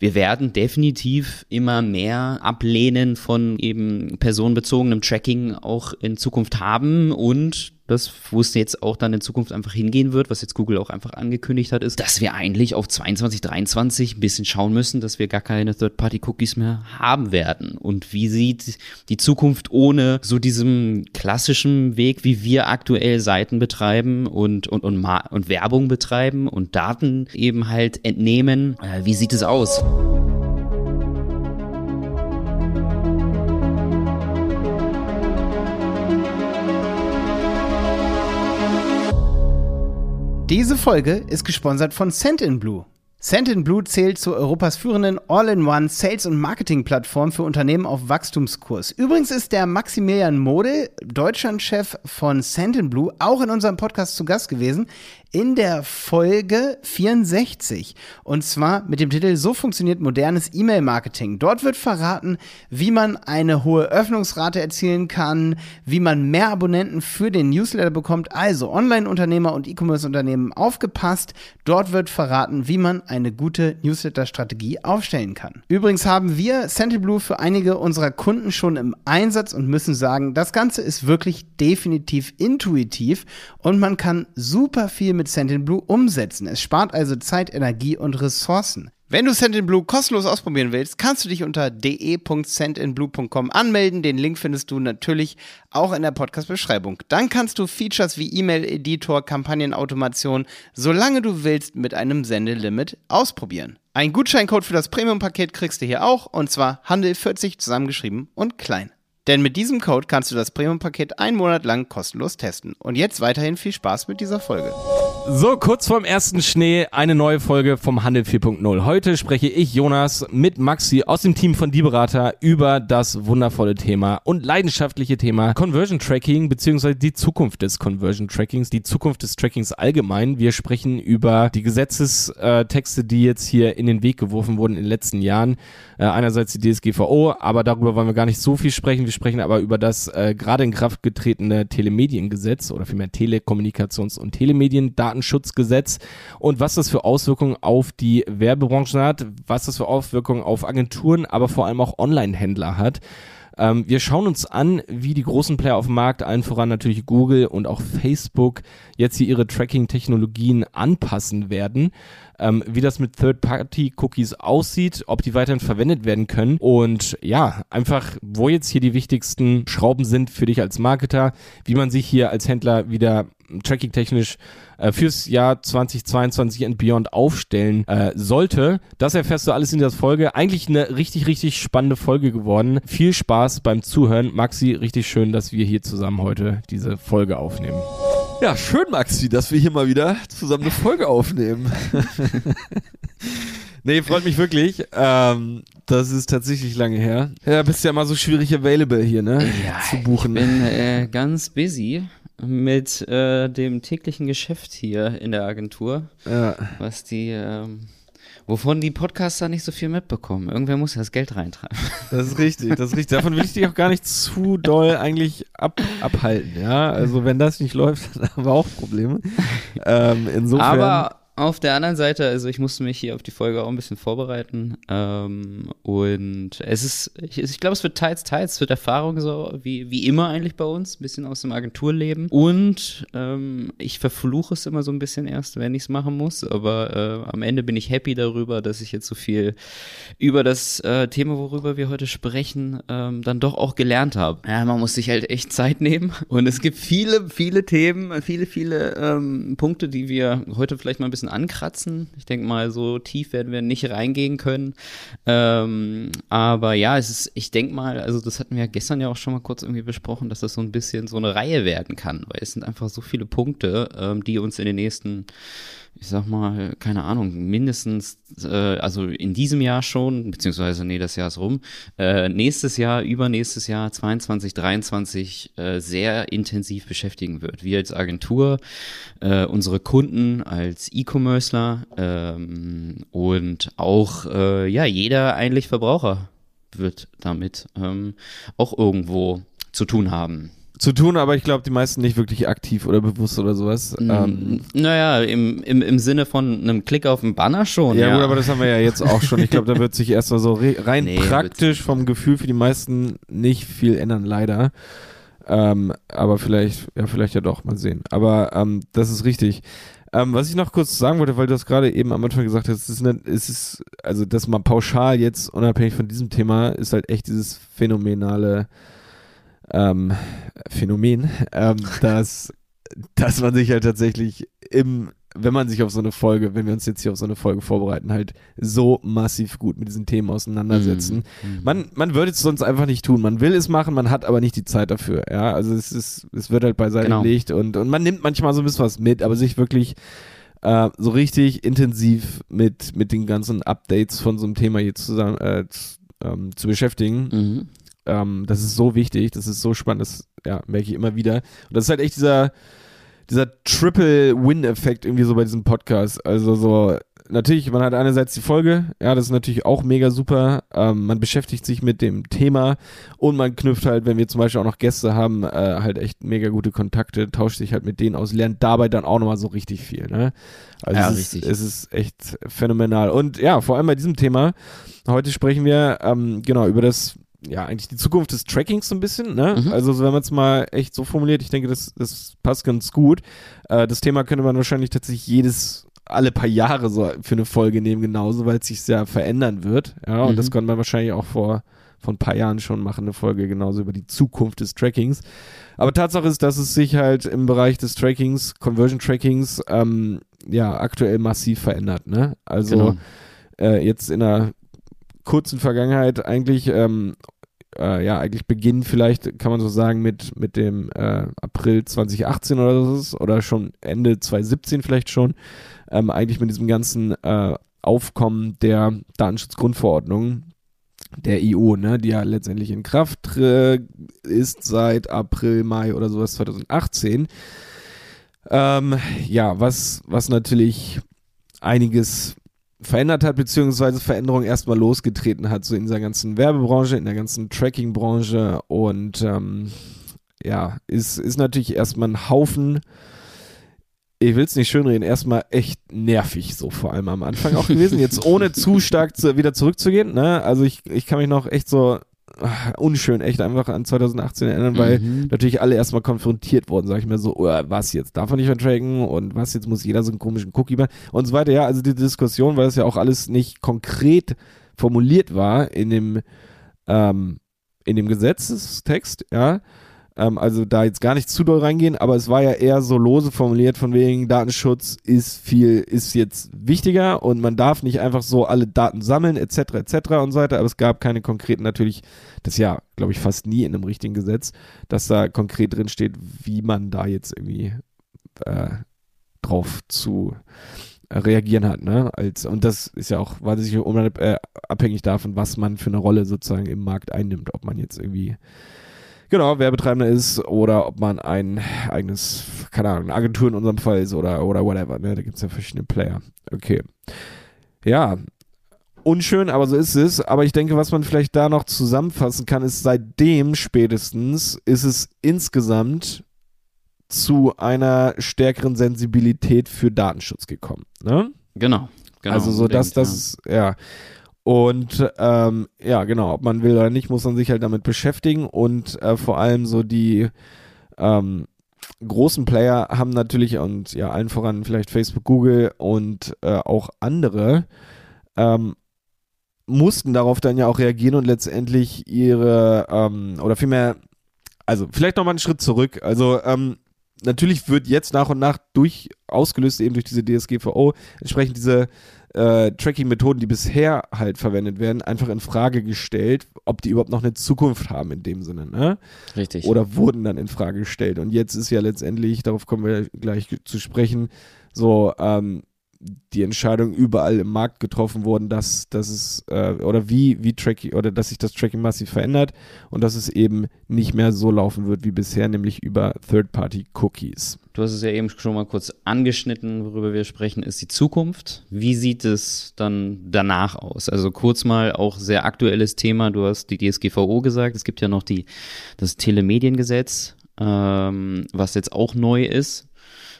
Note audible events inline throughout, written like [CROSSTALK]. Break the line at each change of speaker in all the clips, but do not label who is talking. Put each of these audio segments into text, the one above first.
Wir werden definitiv immer mehr Ablehnen von eben personenbezogenem Tracking auch in Zukunft haben und das, wo es jetzt auch dann in Zukunft einfach hingehen wird, was jetzt Google auch einfach angekündigt hat, ist, dass wir eigentlich auf 22, 23 ein bisschen schauen müssen, dass wir gar keine Third-Party-Cookies mehr haben werden. Und wie sieht die Zukunft ohne so diesem klassischen Weg, wie wir aktuell Seiten betreiben und, und, und, und Werbung betreiben und Daten eben halt entnehmen? Äh, wie sieht es aus?
Diese Folge ist gesponsert von Send Sendinblue zählt zu Europas führenden All-in-One Sales- und Marketing-Plattform für Unternehmen auf Wachstumskurs. Übrigens ist der Maximilian Mode, Deutschlandchef von Sendinblue, auch in unserem Podcast zu Gast gewesen in der Folge 64. Und zwar mit dem Titel So funktioniert modernes E-Mail-Marketing. Dort wird verraten, wie man eine hohe Öffnungsrate erzielen kann, wie man mehr Abonnenten für den Newsletter bekommt. Also Online-Unternehmer und E-Commerce-Unternehmen aufgepasst. Dort wird verraten, wie man eine gute Newsletter-Strategie aufstellen kann. Übrigens haben wir Sentiblue für einige unserer Kunden schon im Einsatz und müssen sagen, das Ganze ist wirklich definitiv intuitiv und man kann super viel mit Sendinblue umsetzen. Es spart also Zeit, Energie und Ressourcen. Wenn du Sendinblue kostenlos ausprobieren willst, kannst du dich unter de.sendinblue.com anmelden. Den Link findest du natürlich auch in der Podcast-Beschreibung. Dann kannst du Features wie E-Mail-Editor, Kampagnenautomation, solange du willst, mit einem Sendelimit ausprobieren. Ein Gutscheincode für das Premium-Paket kriegst du hier auch, und zwar Handel40 zusammengeschrieben und klein. Denn mit diesem Code kannst du das Premium-Paket einen Monat lang kostenlos testen. Und jetzt weiterhin viel Spaß mit dieser Folge.
So, kurz vorm ersten Schnee, eine neue Folge vom Handel 4.0. Heute spreche ich, Jonas, mit Maxi aus dem Team von Die Berater über das wundervolle Thema und leidenschaftliche Thema Conversion Tracking beziehungsweise die Zukunft des Conversion Trackings, die Zukunft des Trackings allgemein. Wir sprechen über die Gesetzestexte, die jetzt hier in den Weg geworfen wurden in den letzten Jahren. Äh, einerseits die DSGVO, aber darüber wollen wir gar nicht so viel sprechen. Wir sprechen aber über das äh, gerade in Kraft getretene Telemediengesetz oder vielmehr Telekommunikations- und Telemediendatenschutzgesetz und was das für Auswirkungen auf die Werbebranche hat, was das für Auswirkungen auf Agenturen, aber vor allem auch Online-Händler hat. Ähm, wir schauen uns an, wie die großen Player auf dem Markt, allen voran natürlich Google und auch Facebook, jetzt hier ihre Tracking-Technologien anpassen werden. Ähm, wie das mit Third-Party-Cookies aussieht, ob die weiterhin verwendet werden können. Und ja, einfach, wo jetzt hier die wichtigsten Schrauben sind für dich als Marketer, wie man sich hier als Händler wieder tracking-technisch äh, fürs Jahr 2022 and beyond aufstellen äh, sollte. Das erfährst du alles in dieser Folge. Eigentlich eine richtig, richtig spannende Folge geworden. Viel Spaß beim Zuhören. Maxi, richtig schön, dass wir hier zusammen heute diese Folge aufnehmen.
Ja, schön, Maxi, dass wir hier mal wieder zusammen eine Folge aufnehmen. [LAUGHS]
nee, freut mich wirklich. Ähm, das ist tatsächlich lange her. Ja, bist ja mal so schwierig available hier, ne?
Ja, Zu buchen. Ich bin äh, ganz busy mit äh, dem täglichen Geschäft hier in der Agentur. Ja. Was die ähm, wovon die Podcaster nicht so viel mitbekommen. Irgendwer muss ja das Geld reintreiben. [LAUGHS]
Das ist richtig, das ist richtig. Davon will ich dich auch gar nicht zu doll eigentlich ab, abhalten, ja. Also wenn das nicht läuft, [LAUGHS] dann haben wir auch Probleme. Ähm, insofern.
Aber auf der anderen Seite, also ich musste mich hier auf die Folge auch ein bisschen vorbereiten. Ähm, und es ist, ich, ich glaube, es wird teils, teils, es wird Erfahrung so, wie, wie immer eigentlich bei uns, ein bisschen aus dem Agenturleben. Und ähm, ich verfluche es immer so ein bisschen erst, wenn ich es machen muss. Aber äh, am Ende bin ich happy darüber, dass ich jetzt so viel über das äh, Thema, worüber wir heute sprechen, ähm, dann doch auch gelernt habe. Ja, man muss sich halt echt Zeit nehmen. Und es gibt viele, viele Themen, viele, viele ähm, Punkte, die wir heute vielleicht mal ein bisschen bisschen ankratzen. Ich denke mal, so tief werden wir nicht reingehen können. Ähm, aber ja, es ist, ich denke mal, also das hatten wir gestern ja auch schon mal kurz irgendwie besprochen, dass das so ein bisschen so eine Reihe werden kann, weil es sind einfach so viele Punkte, ähm, die uns in den nächsten ich sag mal, keine Ahnung, mindestens, äh, also in diesem Jahr schon, beziehungsweise, nee, das Jahr ist rum, äh, nächstes Jahr, übernächstes Jahr, 22, 23, äh, sehr intensiv beschäftigen wird. Wir als Agentur, äh, unsere Kunden als E-Commercer ähm, und auch, äh, ja, jeder eigentlich Verbraucher wird damit ähm, auch irgendwo zu tun haben.
Zu tun, aber ich glaube, die meisten nicht wirklich aktiv oder bewusst oder sowas.
Mm,
Ähm,
naja, im, im, im Sinne von einem Klick auf den Banner schon.
ja,
Ja,
gut, aber das haben wir ja jetzt auch schon. Ich glaube, da wird sich erstmal so re rein
Nee,
praktisch vom Gefühl für die meisten nicht viel ändern, leider. Ähm, aber vielleicht, ja, vielleicht ja doch, mal sehen. Aber ähm, das ist richtig. Ähm, was ich noch kurz sagen wollte, weil du das gerade eben am Anfang gesagt hast, es ist, eine, es ist, also dass man pauschal jetzt, unabhängig von diesem Thema, ist halt echt dieses phänomenale ähm, Phänomen, ähm, [LAUGHS] dass, dass man sich halt tatsächlich im, wenn man sich auf so eine Folge, wenn wir uns jetzt hier auf so eine Folge vorbereiten, halt so massiv gut mit diesen Themen auseinandersetzen.
Mhm.
Man, man würde es sonst einfach nicht tun. Man will es machen, man hat aber nicht die Zeit dafür. Ja, also es ist, es wird halt beiseite
Genau.
gelegt und, und man nimmt manchmal so ein bisschen was mit, aber sich wirklich äh, so richtig intensiv mit, mit den ganzen Updates von so einem Thema hier zusammen äh, ähm, zu beschäftigen,
Mhm.
Ähm, das ist so wichtig, das ist so spannend, das ja, merke ich immer wieder. Und das ist halt echt dieser, dieser Triple-Win-Effekt irgendwie so bei diesem Podcast. Also so, natürlich, man hat einerseits die Folge, ja, das ist natürlich auch mega super. Ähm, man beschäftigt sich mit dem Thema und man knüpft halt, wenn wir zum Beispiel auch noch Gäste haben, äh, halt echt mega gute Kontakte, tauscht sich halt mit denen aus, lernt dabei dann auch nochmal so richtig viel, ne? Also
Ja,
es, ist,
richtig.
es ist echt phänomenal. Und ja, vor allem bei diesem Thema, heute sprechen wir ähm, genau über das ja, eigentlich die Zukunft des Trackings so ein bisschen, ne?
Mhm.
Also, so, wenn man es mal echt so formuliert, ich denke, das, das passt ganz gut. Äh, das Thema könnte man wahrscheinlich tatsächlich jedes, alle paar Jahre so für eine Folge nehmen, genauso, weil es sich sehr verändern wird. Ja, und
Mhm.
das konnte man wahrscheinlich auch vor, vor ein paar Jahren schon machen, eine Folge genauso über die Zukunft des Trackings. Aber Tatsache ist, dass es sich halt im Bereich des Trackings, Conversion Trackings, ähm, ja, aktuell massiv verändert, ne? Also,
Genau.
äh, jetzt in einer kurzen Vergangenheit eigentlich, ähm, äh, ja, eigentlich Beginn vielleicht, kann man so sagen, mit, mit dem äh, April 2018 oder so oder schon Ende 2017 vielleicht schon, ähm, eigentlich mit diesem ganzen äh, Aufkommen der Datenschutzgrundverordnung der EU, ne, die ja letztendlich in Kraft äh, ist seit April, Mai oder sowas 2018. Ähm, ja, was, was natürlich einiges verändert hat, beziehungsweise Veränderungen erstmal losgetreten hat, so in dieser ganzen Werbebranche, in der ganzen Tracking-Branche und ähm, ja, ist, ist natürlich erstmal ein Haufen, ich will es nicht schönreden, erstmal echt nervig, so vor allem am Anfang auch gewesen, jetzt [LAUGHS] ohne zu stark zu, wieder zurückzugehen, ne, also ich, ich kann mich noch echt so unschön echt einfach an 2018 erinnern, weil
Mhm.
natürlich alle erstmal konfrontiert wurden, sag ich mir so, oh, was jetzt darf man nicht mehr tracken und was jetzt muss jeder so einen komischen Cookie machen und so weiter. Ja, also die Diskussion, weil das ja auch alles nicht konkret formuliert war in dem ähm, in dem Gesetzestext, ja. Ähm, also da jetzt gar nicht zu doll reingehen, aber es war ja eher so lose formuliert von wegen Datenschutz ist viel, ist jetzt wichtiger und man darf nicht einfach so alle Daten sammeln, etc. etc. und so weiter, aber es gab keine konkreten natürlich, das ja, glaube ich, fast nie in einem richtigen Gesetz, dass da konkret drin steht, wie man da jetzt irgendwie äh, drauf zu reagieren hat, ne? Als, und das ist ja auch wahnsinnig äh, abhängig davon, was man für eine Rolle sozusagen im Markt einnimmt, ob man jetzt irgendwie genau Werbetreibender ist oder ob man ein eigenes, keine Ahnung, eine Agentur in unserem Fall ist oder, oder whatever, ne? Da gibt es ja verschiedene Player. Okay. Ja, unschön, aber so ist es. Aber ich denke, was man vielleicht da noch zusammenfassen kann, ist seitdem spätestens ist es insgesamt zu einer stärkeren Sensibilität für Datenschutz gekommen. Ne?
Genau. genau
also so, dass das, ja. Und ähm, ja, genau, ob man will oder nicht, muss man sich halt damit beschäftigen und äh, vor allem so die ähm, großen Player haben natürlich und ja, allen voran vielleicht Facebook, Google und äh, auch andere ähm, mussten darauf dann ja auch reagieren und letztendlich ihre ähm, oder vielmehr, also vielleicht nochmal einen Schritt zurück. Also ähm, natürlich wird jetzt nach und nach durch ausgelöst eben durch diese DSGVO entsprechend diese äh, Tracking-Methoden, die bisher halt verwendet werden, einfach in Frage gestellt, ob die überhaupt noch eine Zukunft haben in dem Sinne, ne?
Richtig.
Oder wurden dann in Frage gestellt. Und jetzt ist ja letztendlich, darauf kommen wir gleich zu sprechen, so ähm, die Entscheidung überall im Markt getroffen worden, dass, dass es äh, oder wie, wie Tracking oder dass sich das Tracking massiv verändert und dass es eben nicht mehr so laufen wird wie bisher, nämlich über Third-Party-Cookies.
Du hast es ja eben schon mal kurz angeschnitten, worüber wir sprechen, ist die Zukunft. Wie sieht es dann danach aus? Also kurz mal auch sehr aktuelles Thema. Du hast die DSGVO gesagt. Es gibt ja noch die, das Telemediengesetz. ähm, was jetzt auch neu ist.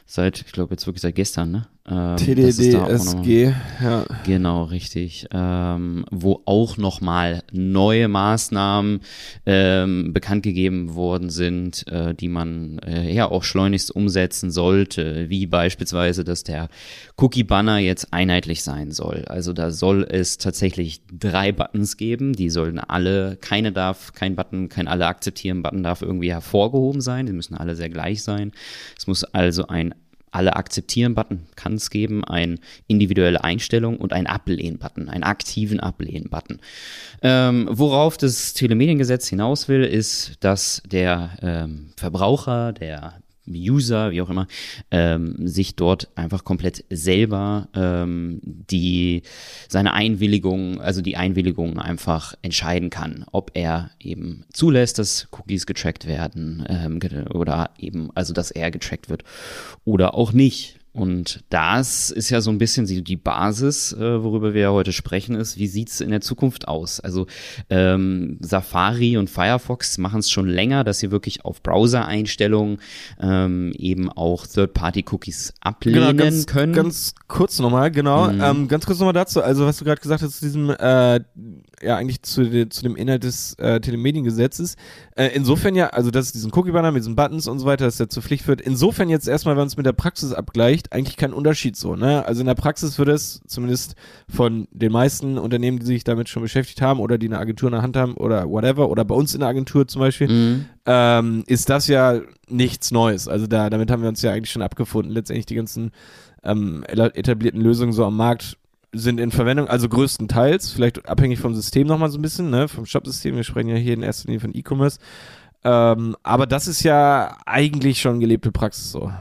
Seit, ich glaube jetzt wirklich seit gestern, ne? Ähm,
TDDSG, ja.
Genau, richtig. Ähm, wo auch nochmal neue Maßnahmen ähm, bekannt gegeben worden sind, äh, die man äh, ja auch schleunigst umsetzen sollte, wie beispielsweise, dass der Cookie-Banner jetzt einheitlich sein soll. Also da soll es tatsächlich drei Buttons geben, die sollen alle, keine darf, kein Button, kein alle akzeptieren Button darf irgendwie hervorgehoben sein, die müssen alle sehr gleich sein. Es muss also ein alle akzeptieren Button kann es geben, ein individuelle Einstellung und ein Ablehnen Button, einen aktiven Ablehnen Button. Ähm, worauf das Telemediengesetz hinaus will, ist, dass der ähm, Verbraucher, der User, wie auch immer, ähm, sich dort einfach komplett selber ähm, die seine Einwilligung, also die Einwilligung einfach entscheiden kann, ob er eben zulässt, dass Cookies getrackt werden ähm, oder eben, also dass er getrackt wird oder auch nicht. Und das ist ja so ein bisschen die, Basis, äh, worüber wir ja heute sprechen, ist, wie sieht's in der Zukunft aus? Also ähm, Safari und Firefox machen es schon länger, dass sie wirklich auf Browser-Einstellungen ähm, eben auch Third-Party-Cookies ablehnen
Genau, ganz,
können.
ganz kurz nochmal, genau.
Mhm.
Ähm, ganz kurz nochmal dazu, also was du gerade gesagt hast zu diesem, äh, ja eigentlich zu, de, zu dem Inhalt des äh, Telemediengesetzes. Äh, insofern ja, also dass es diesen Cookie-Banner mit diesen Buttons und so weiter, dass der zur Pflicht wird. Insofern jetzt erstmal, wenn es mit der Praxis abgleicht, eigentlich kein Unterschied so, ne? Also in der Praxis wird es zumindest von den meisten Unternehmen, die sich damit schon beschäftigt haben oder die eine Agentur in der Hand haben oder whatever, oder bei uns in der Agentur zum Beispiel,
Mhm.
ähm, ist das ja nichts Neues. Also da, damit haben wir uns ja eigentlich schon abgefunden. Letztendlich die ganzen ähm, etablierten Lösungen so am Markt sind in Verwendung, also größtenteils, vielleicht abhängig vom System nochmal so ein bisschen, ne, vom Shop-System. Wir sprechen ja hier in erster Linie von E-Commerce. Ähm, aber das ist ja eigentlich schon gelebte Praxis so.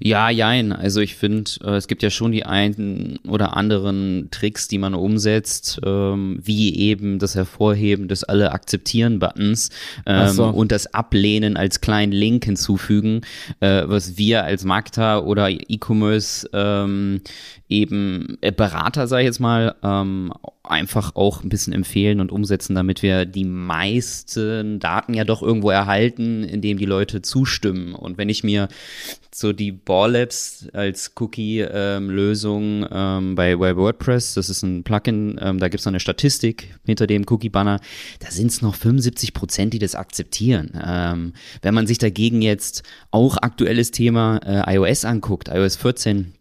Ja, jein. Also ich finde, äh, es gibt ja schon die einen oder anderen Tricks, die man umsetzt, ähm, wie eben das Hervorheben des alle akzeptieren Buttons ähm,
so.
und das Ablehnen als kleinen Link hinzufügen, äh, was wir als Marketer oder E-Commerce ähm, eben äh, Berater, sage ich jetzt mal, ähm, einfach auch ein bisschen empfehlen und umsetzen, damit wir die meisten Daten ja doch irgendwo erhalten, indem die Leute zustimmen. Und wenn ich mir so die Ball Labs als Cookie-Lösung ähm, bei, bei WordPress, das ist ein Plugin, ähm, da gibt es noch eine Statistik hinter dem Cookie-Banner, da sind es noch 75 Prozent, die das akzeptieren. Ähm, wenn man sich dagegen jetzt auch aktuelles Thema äh, iOS anguckt, iOS 14,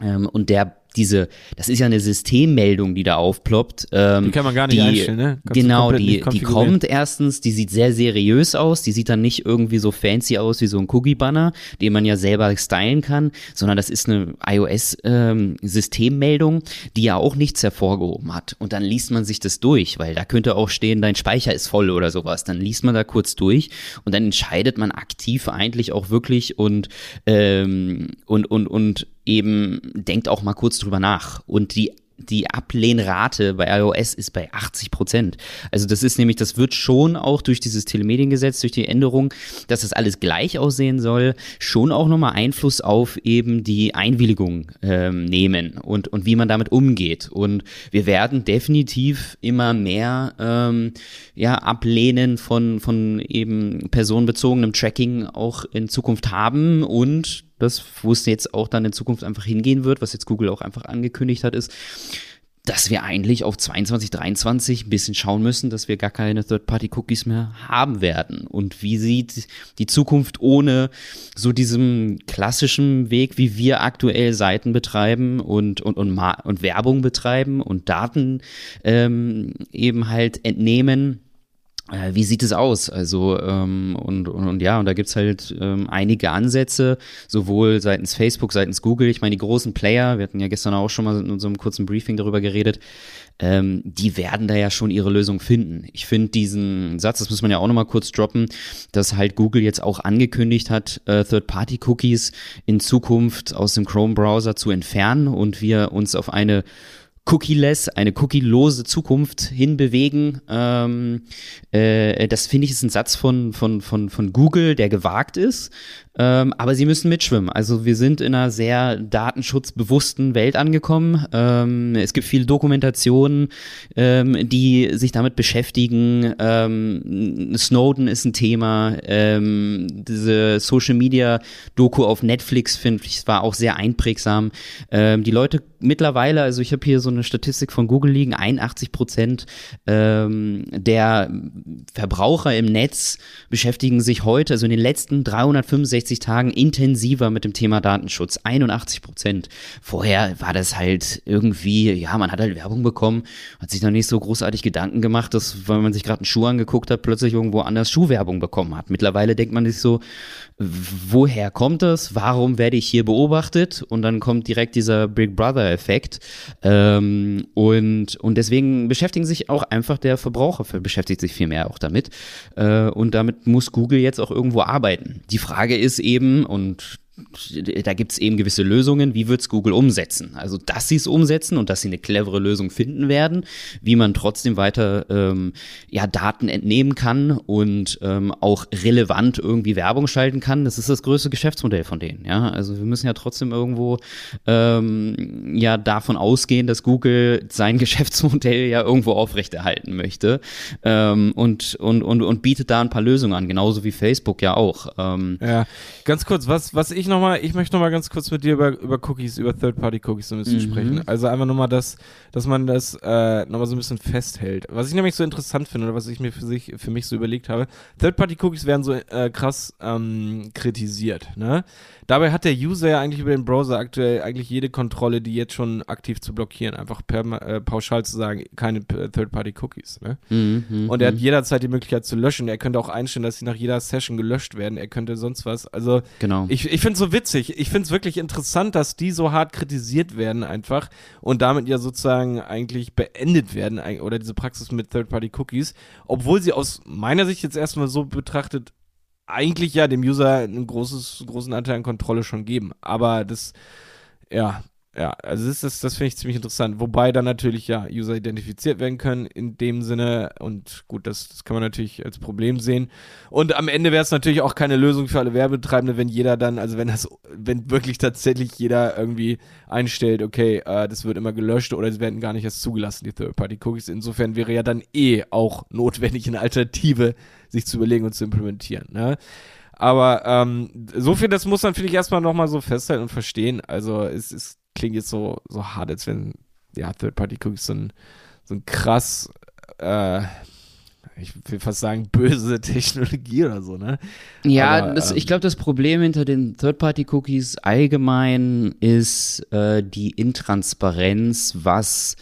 ähm, und der diese, das ist ja eine Systemmeldung, die da aufploppt. Ähm,
Die kann man gar nicht
die,
einstellen, ne? Kannst
Genau, die, die kommt erstens, die sieht sehr seriös aus, die sieht dann nicht irgendwie so fancy aus wie so ein Cookie-Banner, den man ja selber stylen kann, sondern das ist eine iOS-Systemmeldung, die ja auch nichts hervorgehoben hat. Und dann liest man sich das durch, weil da könnte auch stehen, dein Speicher ist voll oder sowas. Dann liest man da kurz durch und dann entscheidet man aktiv eigentlich auch wirklich und, ähm, und, und, und eben denkt auch mal kurz drüber nach. Und die die Ablehnrate bei iOS ist bei 80 Prozent. Also das ist nämlich, das wird schon auch durch dieses Telemediengesetz, durch die Änderung, dass das alles gleich aussehen soll, schon auch nochmal Einfluss auf eben die Einwilligung ähm, nehmen und, und wie man damit umgeht. Und wir werden definitiv immer mehr ähm, ja, Ablehnen von, von eben personenbezogenem Tracking auch in Zukunft haben und das, wo es jetzt auch dann in Zukunft einfach hingehen wird, was jetzt Google auch einfach angekündigt hat, ist, dass wir eigentlich auf 22, 23 ein bisschen schauen müssen, dass wir gar keine Third-Party-Cookies mehr haben werden. Und wie sieht die Zukunft ohne so diesem klassischen Weg, wie wir aktuell Seiten betreiben und, und, und, und Werbung betreiben und Daten ähm, eben halt entnehmen? Äh, Wie sieht es aus? Also, ähm, und, und, und ja, und da gibt's halt ähm, einige Ansätze, sowohl seitens Facebook, seitens Google. Ich meine, die großen Player, wir hatten ja gestern auch schon mal in unserem kurzen Briefing darüber geredet, ähm, die werden da ja schon ihre Lösung finden. Ich finde diesen Satz, das muss man ja auch nochmal kurz droppen, dass halt Google jetzt auch angekündigt hat, äh, Third-Party-Cookies in Zukunft aus dem Chrome-Browser zu entfernen und wir uns auf eine cookie-less, eine cookie-lose Zukunft hinbewegen. Ähm, äh, das finde ich ist ein Satz von, von, von, von Google, der gewagt ist. Ähm, aber sie müssen mitschwimmen. Also wir sind in einer sehr datenschutzbewussten Welt angekommen. Ähm, es gibt viele Dokumentationen, ähm, die sich damit beschäftigen. Ähm, Snowden ist ein Thema. Ähm, diese Social Media Doku auf Netflix finde ich war auch sehr einprägsam. Ähm, die Leute mittlerweile, also ich habe hier so eine Statistik von Google liegen, 81 Prozent der Verbraucher im Netz beschäftigen sich heute, also in den letzten 365 365 Tagen intensiver mit dem Thema Datenschutz. 81 Prozent. Vorher war das halt irgendwie, ja, man hat halt Werbung bekommen, hat sich dann nicht so großartig Gedanken gemacht, dass, weil man sich gerade einen Schuh angeguckt hat, plötzlich irgendwo anders Schuhwerbung bekommen hat. Mittlerweile denkt man sich so, woher kommt das? Warum werde ich hier beobachtet? Und dann kommt direkt dieser Big Brother-Effekt. Ähm, und, und deswegen beschäftigen sich auch einfach der Verbraucher, beschäftigt sich viel mehr auch damit. Äh, und damit muss Google jetzt auch irgendwo arbeiten. Die Frage ist eben, und da gibt es eben gewisse Lösungen. Wie wird es Google umsetzen? Also, dass sie es umsetzen und dass sie eine clevere Lösung finden werden, wie man trotzdem weiter ähm, ja, Daten entnehmen kann und ähm, auch relevant irgendwie Werbung schalten kann, das ist das größte Geschäftsmodell von denen. Ja, also wir müssen ja trotzdem irgendwo ähm, ja davon ausgehen, dass Google sein [LAUGHS] Geschäftsmodell ja irgendwo aufrechterhalten möchte ähm, und, und, und, und bietet da ein paar Lösungen an, genauso wie Facebook ja auch.
Ähm, ja, ganz kurz, was, was ich noch mal, ich möchte noch mal ganz kurz mit dir über, über Cookies, über Third-Party-Cookies so ein bisschen mhm. sprechen. Also einfach nur mal das, dass man das äh, noch mal so ein bisschen festhält. Was ich nämlich so interessant finde oder was ich mir für, sich, für mich so überlegt habe, Third-Party-Cookies werden so äh, krass ähm, kritisiert. Ne? Dabei hat der User ja eigentlich über den Browser aktuell eigentlich jede Kontrolle, die jetzt schon aktiv zu blockieren. Einfach per, äh, pauschal zu sagen, keine Third-Party-Cookies. Ne? Mhm, mhm, Und er hat mhm. jederzeit die Möglichkeit zu löschen. Er könnte auch einstellen, dass sie nach jeder Session gelöscht werden. Er könnte sonst was. Also
genau.
ich, ich finde es so witzig. Ich finde es wirklich interessant, dass die so hart kritisiert werden einfach und damit ja sozusagen eigentlich beendet werden oder diese Praxis mit Third-Party-Cookies, obwohl sie aus meiner Sicht jetzt erstmal so betrachtet eigentlich ja dem User einen großes, großen Anteil an Kontrolle schon geben. Aber das, ja, ja, also das, das, das finde ich ziemlich interessant. Wobei dann natürlich ja User identifiziert werden können in dem Sinne. Und gut, das, das kann man natürlich als Problem sehen. Und am Ende wäre es natürlich auch keine Lösung für alle Werbetreibende, wenn jeder dann, also wenn das, wenn wirklich tatsächlich jeder irgendwie einstellt, okay, äh, das wird immer gelöscht oder es werden gar nicht erst zugelassen, die Third-Party-Cookies. Insofern wäre ja dann eh auch notwendig, eine Alternative sich zu überlegen und zu implementieren. Ne? Aber ähm, so viel, das muss man, finde ich, erstmal nochmal so festhalten und verstehen. Also es, es klingt jetzt so, so hart, als wenn, ja, Third-Party-Cookies so ein, so ein krass, äh, ich will fast sagen, böse [LAUGHS] Technologie oder so, ne?
Ja, Aber, das, ähm, ich glaube, das Problem hinter den Third-Party-Cookies allgemein ist äh, die Intransparenz, was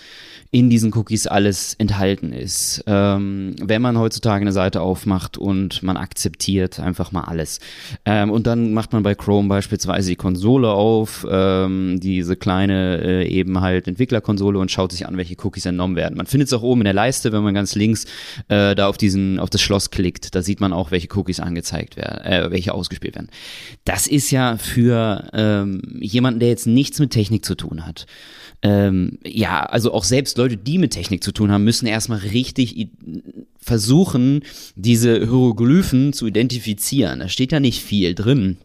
in diesen Cookies alles enthalten ist. Ähm, wenn man heutzutage eine Seite aufmacht und man akzeptiert einfach mal alles. Ähm, und dann macht man bei Chrome beispielsweise die Konsole auf, ähm, diese kleine äh, eben halt Entwicklerkonsole und schaut sich an, welche Cookies entnommen werden. Man findet es auch oben in der Leiste, wenn man ganz links äh, da auf diesen, auf das Schloss klickt. Da sieht man auch, welche Cookies angezeigt werden, äh, welche ausgespielt werden. Das ist ja für ähm, jemanden, der jetzt nichts mit Technik zu tun hat ähm, ja, also auch selbst Leute, die mit Technik zu tun haben, müssen erstmal richtig versuchen, diese Hieroglyphen zu identifizieren. Da steht ja nicht viel drin.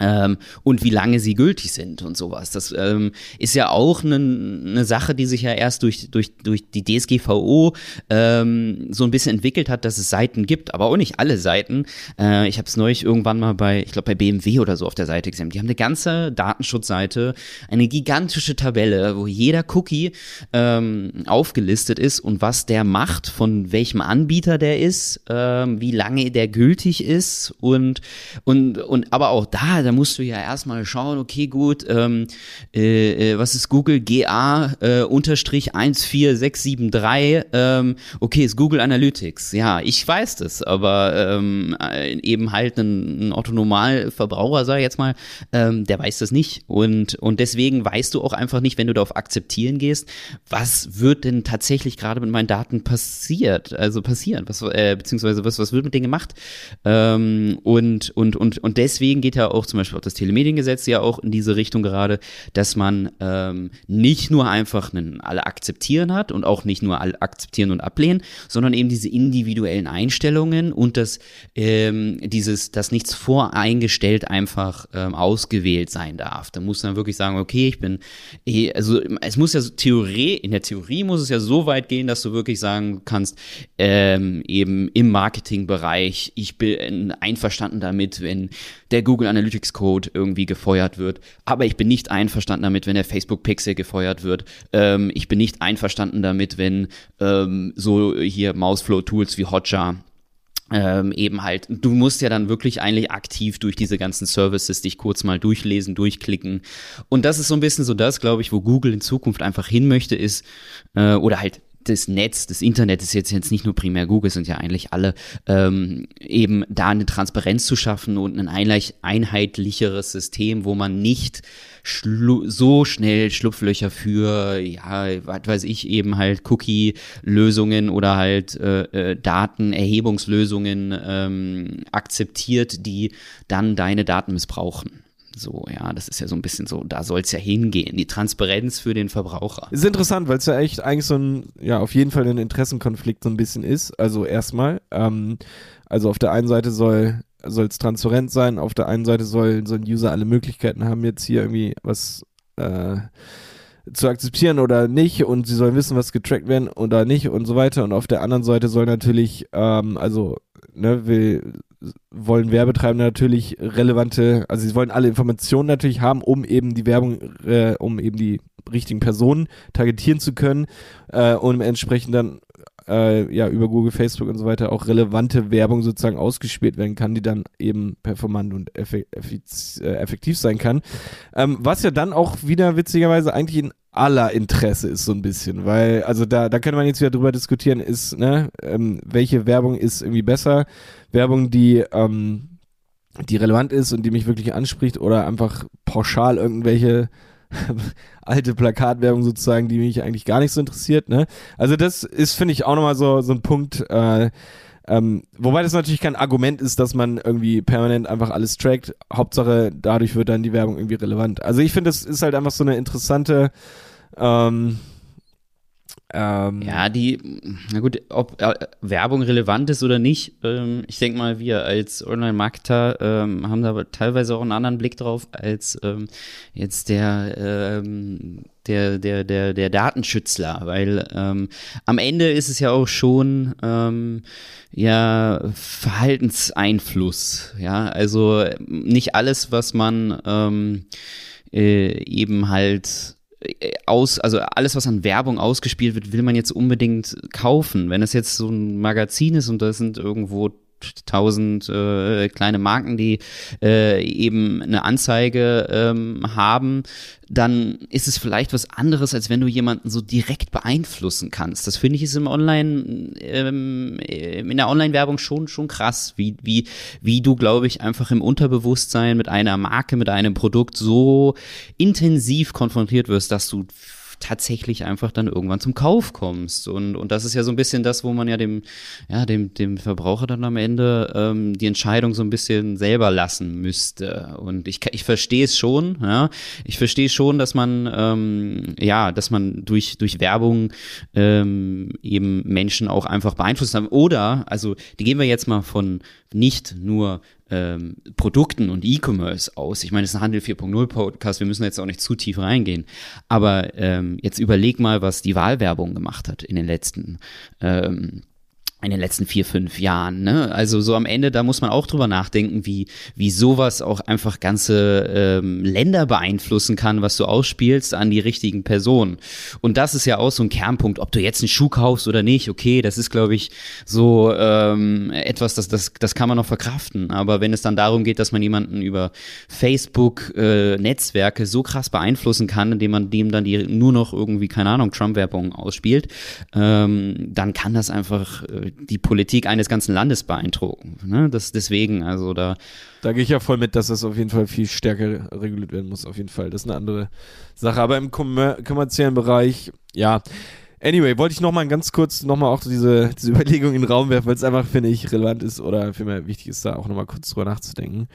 Ähm, und wie lange sie gültig sind und sowas. Das ähm, ist ja auch eine ne Sache, die sich ja erst durch, durch, durch die DSGVO ähm, so ein bisschen entwickelt hat, dass es Seiten gibt, aber auch nicht alle Seiten. Äh, ich habe es neulich irgendwann mal bei, ich glaube bei BMW oder so auf der Seite gesehen. Die haben eine ganze Datenschutzseite, eine gigantische Tabelle, wo jeder Cookie ähm, aufgelistet ist und was der macht, von welchem Anbieter der ist, ähm, wie lange der gültig ist und, und, und aber auch da da musst du ja erstmal schauen, okay, gut, ähm, äh, äh was ist Google GA äh, unterstrich 14673? Ähm, okay, ist Google Analytics. Ja, ich weiß das, aber ähm, äh, eben halt ein, ein Autonomalverbraucher, sag ich jetzt mal, ähm, der weiß das nicht. Und, und deswegen weißt du auch einfach nicht, wenn du da auf Akzeptieren gehst, was wird denn tatsächlich gerade mit meinen Daten passiert, also passieren, was, äh, beziehungsweise was, was wird mit denen gemacht? Ähm, und, und, und, und deswegen geht ja auch zum zum Beispiel auch das Telemediengesetz ja auch in diese Richtung gerade, dass man ähm, nicht nur einfach einen alle akzeptieren hat und auch nicht nur alle akzeptieren und ablehnen, sondern eben diese individuellen Einstellungen und das ähm, dieses, dass nichts voreingestellt einfach ähm, ausgewählt sein darf. Da muss man wirklich sagen, okay, ich bin, eh, also es muss ja so Theorie, in der Theorie muss es ja so weit gehen, dass du wirklich sagen kannst, ähm, eben im Marketingbereich, ich bin einverstanden damit, wenn der Google Analytics Code irgendwie gefeuert wird, aber ich bin nicht einverstanden damit, wenn der Facebook Pixel gefeuert wird. Ähm, ich bin nicht einverstanden damit, wenn ähm, so hier Mouseflow Tools wie Hotjar ähm, eben halt, du musst ja dann wirklich eigentlich aktiv durch diese ganzen Services dich kurz mal durchlesen, durchklicken. Und das ist so ein bisschen so das, glaube ich, wo Google in Zukunft einfach hin möchte, ist, äh, oder halt das Netz, das Internet ist jetzt, jetzt nicht nur primär Google, sind ja eigentlich alle, ähm, eben da eine Transparenz zu schaffen und ein einheitlicheres System, wo man nicht so schnell Schlupflöcher für, ja, was weiß ich, eben halt Cookie-Lösungen oder halt äh, äh, Datenerhebungslösungen ähm, akzeptiert, die dann deine Daten missbrauchen. So, ja, das ist ja so ein bisschen so, da soll es ja hingehen, die Transparenz für den Verbraucher.
Ist interessant, weil es ja echt eigentlich so ein, ja, auf jeden Fall ein Interessenkonflikt so ein bisschen ist. Also erstmal, ähm, also auf der einen Seite soll soll es transparent sein, auf der einen Seite soll, soll ein User alle Möglichkeiten haben, jetzt hier irgendwie was äh, zu akzeptieren oder nicht und sie sollen wissen, was getrackt werden oder nicht und so weiter. Und auf der anderen Seite soll natürlich, ähm, also, ne, will, wollen Werbetreibende natürlich relevante, also sie wollen alle Informationen natürlich haben, um eben die Werbung, äh, um eben die richtigen Personen targetieren zu können äh, und entsprechend dann äh, ja über Google, Facebook und so weiter auch relevante Werbung sozusagen ausgespielt werden kann, die dann eben performant und äh, effektiv sein kann. Ähm, was ja dann auch wieder witzigerweise eigentlich in aller Interesse ist so ein bisschen, weil also da da könnte man jetzt wieder drüber diskutieren, ist ne ähm, welche Werbung ist irgendwie besser, Werbung die ähm, die relevant ist und die mich wirklich anspricht oder einfach pauschal irgendwelche [LAUGHS] alte Plakatwerbung sozusagen, die mich eigentlich gar nicht so interessiert. Ne? Also das ist, finde ich, auch nochmal so, so ein Punkt, äh, ähm, wobei das natürlich kein Argument ist, dass man irgendwie permanent einfach alles trackt. Hauptsache, dadurch wird dann die Werbung irgendwie relevant. Also ich finde, das ist halt einfach so eine interessante ähm,
ähm, ja, die, na gut, ob äh, Werbung relevant ist oder nicht, ähm, ich denke mal, wir als Online-Marketer ähm, haben da teilweise auch einen anderen Blick drauf als ähm, jetzt der, ähm, der, der, der, der Datenschützler, weil ähm, am Ende ist es ja auch schon ja Verhaltenseinfluss, ja, also nicht alles, was man äh, eben halt aus, also alles, was an Werbung ausgespielt wird, will man jetzt unbedingt kaufen. Wenn es jetzt so ein Magazin ist und da sind irgendwo tausend äh, kleine Marken, die äh, eben eine Anzeige ähm, haben, dann ist es vielleicht was anderes, als wenn du jemanden so direkt beeinflussen kannst. Das finde ich ist im Online, ähm, in der Online-Werbung schon, schon krass, wie, wie, wie du, glaube ich, einfach im Unterbewusstsein mit einer Marke, mit einem Produkt so intensiv konfrontiert wirst, dass du tatsächlich einfach dann irgendwann zum Kauf kommst. Und, und das ist ja so ein bisschen das, wo man ja dem, ja, dem, dem Verbraucher dann am Ende ähm, die Entscheidung so ein bisschen selber lassen müsste. Und ich, ich verstehe es schon, ja. Ich verstehe schon, dass man, ähm, ja, dass man durch, durch Werbung ähm, eben Menschen auch einfach beeinflusst haben. Oder, also die gehen wir jetzt mal von nicht nur ähm, Produkten und E-Commerce aus. Ich meine, es ist ein Handel 4.0 Podcast, wir müssen jetzt auch nicht zu tief reingehen. Aber ähm, jetzt überleg mal, was die Wahlwerbung gemacht hat in den letzten ähm, in den letzten vier, fünf Jahren. Ne? Also so am Ende, da muss man auch drüber nachdenken, wie, wie sowas auch einfach ganze ähm, Länder beeinflussen kann, was du ausspielst an die richtigen Personen. Und das ist ja auch so ein Kernpunkt, ob du jetzt einen Schuh kaufst oder nicht, okay, das ist, glaube ich, so ähm, etwas, das, das, das kann man noch verkraften. Aber wenn es dann darum geht, dass man jemanden über Facebook-Netzwerke äh, so krass beeinflussen kann, indem man dem dann die nur noch irgendwie, keine Ahnung, Trump-Werbung ausspielt, ähm, dann kann das einfach äh, die Politik eines ganzen Landes beeindrucken. Ne? Das deswegen, also da.
Da gehe ich ja voll mit, dass das auf jeden Fall viel stärker reguliert werden muss, auf jeden Fall. Das ist eine andere Sache. Aber im kommer kommerziellen Bereich, ja. Anyway, wollte ich nochmal ganz kurz nochmal auch diese, diese Überlegung in den Raum werfen, weil es einfach, finde ich, relevant ist oder vielmehr wichtig ist, da auch nochmal kurz drüber nachzudenken.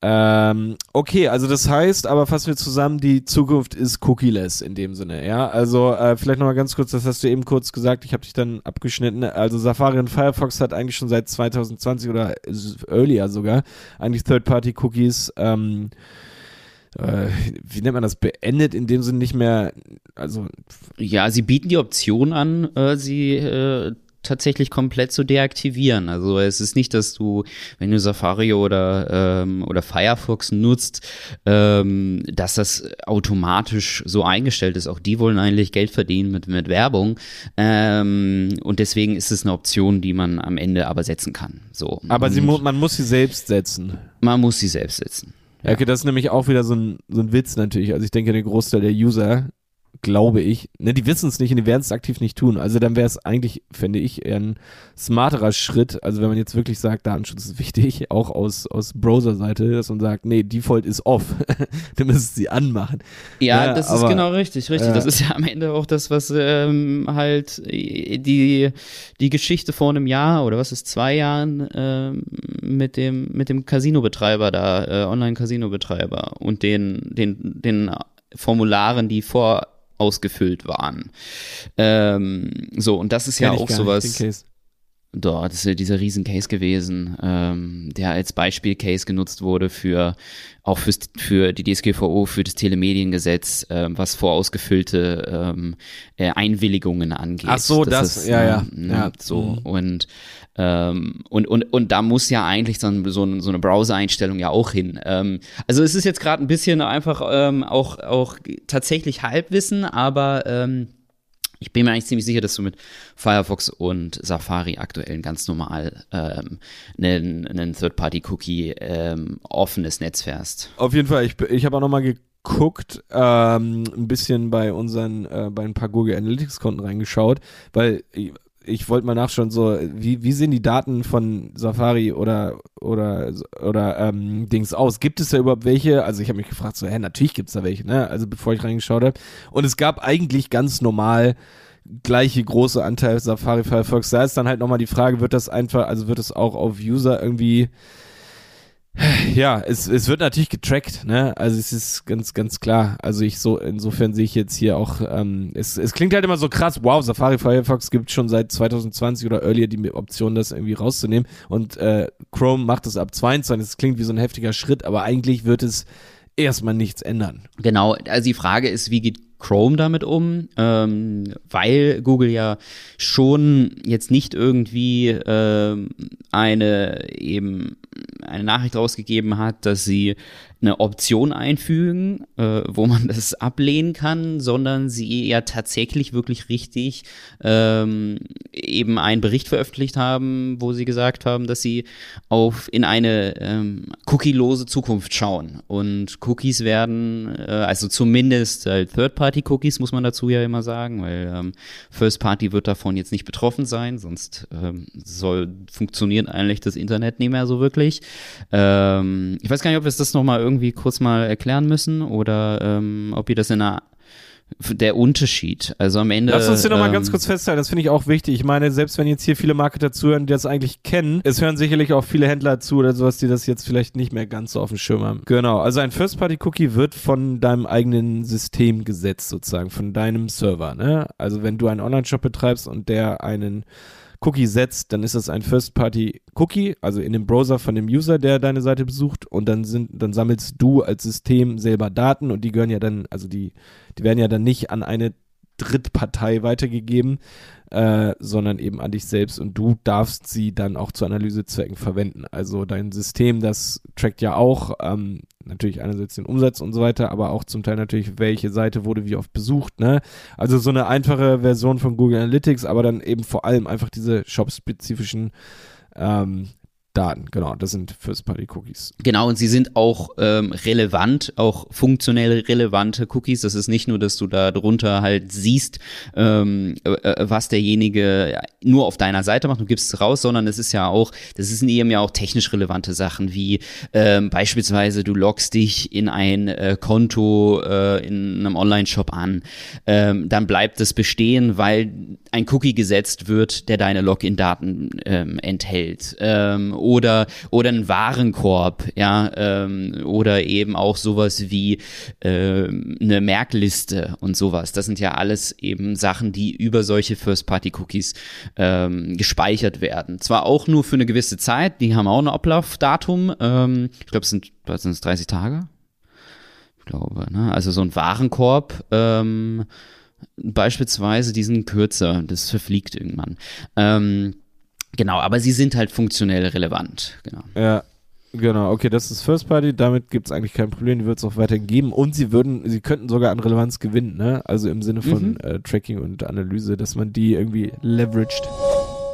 Ähm, okay, also das heißt, aber fassen wir zusammen, die Zukunft ist cookieless in dem Sinne, ja. Also äh, vielleicht nochmal ganz kurz, das hast du eben kurz gesagt, ich habe dich dann abgeschnitten. Also Safari und Firefox hat eigentlich schon seit 2020 oder earlier sogar eigentlich Third-Party-Cookies ähm, äh, wie nennt man das, beendet in dem Sinne nicht mehr, also.
Ja, sie bieten die Option an, äh, sie äh, tatsächlich komplett zu deaktivieren. Also es ist nicht, dass du, wenn du Safari oder, ähm, oder Firefox nutzt, ähm, dass das automatisch so eingestellt ist. Auch die wollen eigentlich Geld verdienen mit, mit Werbung. Ähm, und deswegen ist es eine Option, die man am Ende aber setzen kann. So.
Aber sie man muss sie selbst setzen.
Man muss sie selbst setzen.
Ja. Okay, das ist nämlich auch wieder so ein, so ein Witz natürlich. Also ich denke, der Großteil der User glaube ich. Ne, die wissen es nicht und die werden es aktiv nicht tun. Also dann wäre es eigentlich, finde ich, eher ein smarterer Schritt. Also wenn man jetzt wirklich sagt, Datenschutz ist wichtig, [LAUGHS] auch aus, aus Browser-Seite, dass man sagt, nee, Default ist off. [LAUGHS] du müsstest sie anmachen.
Ja, ja das aber, ist genau richtig, richtig. Äh, das ist ja am Ende auch das, was ähm, halt die, die Geschichte vor einem Jahr oder was ist zwei Jahren ähm, mit dem, mit dem Casino-Betreiber da, äh, Online-Casino-Betreiber und den, den, den Formularen, die vor ausgefüllt waren. Ähm, so, und das ist ja auch sowas. Dort ist ja dieser riesen Case gewesen, ähm, der als Beispielcase genutzt wurde für auch fürs, für die DSGVO, für das Telemediengesetz, ähm, was vorausgefüllte ähm, äh, Einwilligungen angeht.
Ach so, das, das ist, ja, ja.
Ähm, ja. So, mhm. und ähm, und, und, und da muss ja eigentlich so, so, so eine Browser-Einstellung ja auch hin. Ähm, also es ist jetzt gerade ein bisschen einfach ähm, auch, auch tatsächlich Halbwissen, aber ähm, ich bin mir eigentlich ziemlich sicher, dass du mit Firefox und Safari aktuell ganz normal ähm, einen, einen Third-Party-Cookie ähm, offenes Netz fährst.
Auf jeden Fall. Ich, ich habe auch nochmal geguckt, ähm, ein bisschen bei unseren, äh, bei ein paar Google Analytics-Konten reingeschaut, weil ich wollte mal nachschauen, so, wie, wie sehen die Daten von Safari oder, oder, oder ähm, Dings aus? Gibt es da überhaupt welche? Also ich habe mich gefragt, so, hä, natürlich gibt es da welche, ne? Also bevor ich reingeschaut habe. Und es gab eigentlich ganz normal gleiche große Anteil Safari Firefox. Da ist dann halt nochmal die Frage, wird das einfach, also wird es auch auf User irgendwie ja, es, es wird natürlich getrackt, ne? Also es ist ganz, ganz klar. Also ich so, insofern sehe ich jetzt hier auch, ähm, es, es klingt halt immer so krass, wow, Safari Firefox gibt schon seit 2020 oder earlier die Option, das irgendwie rauszunehmen. Und äh, Chrome macht das ab 22. Es klingt wie so ein heftiger Schritt, aber eigentlich wird es erstmal nichts ändern.
Genau, also die Frage ist, wie geht Chrome damit um, ähm, weil Google ja schon jetzt nicht irgendwie ähm, eine eben eine Nachricht rausgegeben hat, dass sie eine Option einfügen, äh, wo man das ablehnen kann, sondern sie ja tatsächlich wirklich richtig ähm, eben einen Bericht veröffentlicht haben, wo sie gesagt haben, dass sie auf in eine ähm, cookielose Zukunft schauen. Und Cookies werden, äh, also zumindest halt Third-Party-Cookies, muss man dazu ja immer sagen, weil ähm, First-Party wird davon jetzt nicht betroffen sein, sonst ähm, soll funktioniert eigentlich das Internet nicht mehr so wirklich. Ähm, ich weiß gar nicht, ob wir das nochmal irgendwie kurz mal erklären müssen oder ähm, ob ihr das in einer der Unterschied. Also am Ende.
Lass uns hier ähm, nochmal ganz kurz festhalten, das finde ich auch wichtig. Ich meine, selbst wenn jetzt hier viele Marketer zuhören, die das eigentlich kennen, es hören sicherlich auch viele Händler zu oder sowas, die das jetzt vielleicht nicht mehr ganz so auf dem Schirm haben. Genau, also ein First-Party-Cookie wird von deinem eigenen System gesetzt, sozusagen, von deinem Server. Ne? Also wenn du einen Online-Shop betreibst und der einen Cookie setzt, dann ist das ein First-Party-Cookie, also in dem Browser von dem User, der deine Seite besucht. Und dann sind, dann sammelst du als System selber Daten und die gehören ja dann, also die, die werden ja dann nicht an eine Drittpartei weitergegeben, äh, sondern eben an dich selbst und du darfst sie dann auch zu Analysezwecken verwenden. Also dein System, das trackt ja auch ähm, natürlich einerseits den Umsatz und so weiter, aber auch zum Teil natürlich, welche Seite wurde wie oft besucht. Ne? Also so eine einfache Version von Google Analytics, aber dann eben vor allem einfach diese shop-spezifischen ähm, Daten, genau, das sind First-Party-Cookies.
Genau, und sie sind auch ähm, relevant, auch funktionell relevante Cookies. Das ist nicht nur, dass du da drunter halt siehst, ähm, äh, äh, was derjenige nur auf deiner Seite macht, du gibst es raus, sondern es ist ja auch, das sind eben ja auch technisch relevante Sachen, wie ähm, beispielsweise du loggst dich in ein äh, Konto äh, in einem Online-Shop an, ähm, dann bleibt es bestehen, weil ein Cookie gesetzt wird, der deine Login-Daten ähm, enthält. Ähm, oder, oder ein Warenkorb, ja, ähm, oder eben auch sowas wie äh, eine Merkliste und sowas. Das sind ja alles eben Sachen, die über solche First-Party-Cookies ähm, gespeichert werden. Zwar auch nur für eine gewisse Zeit, die haben auch ein Ablaufdatum. Ähm, ich glaube, es sind, sind es 30 Tage. Ich glaube, ne? Also so ein Warenkorb. Ähm, beispielsweise diesen kürzer, das verfliegt irgendwann. Ähm, genau, aber sie sind halt funktionell relevant. Genau.
Ja. Genau, okay, das ist First Party, damit gibt es eigentlich kein Problem, die wird es auch weiterhin geben und sie würden, sie könnten sogar an Relevanz gewinnen, ne? Also im Sinne von mhm. äh, Tracking und Analyse, dass man die irgendwie leveraged.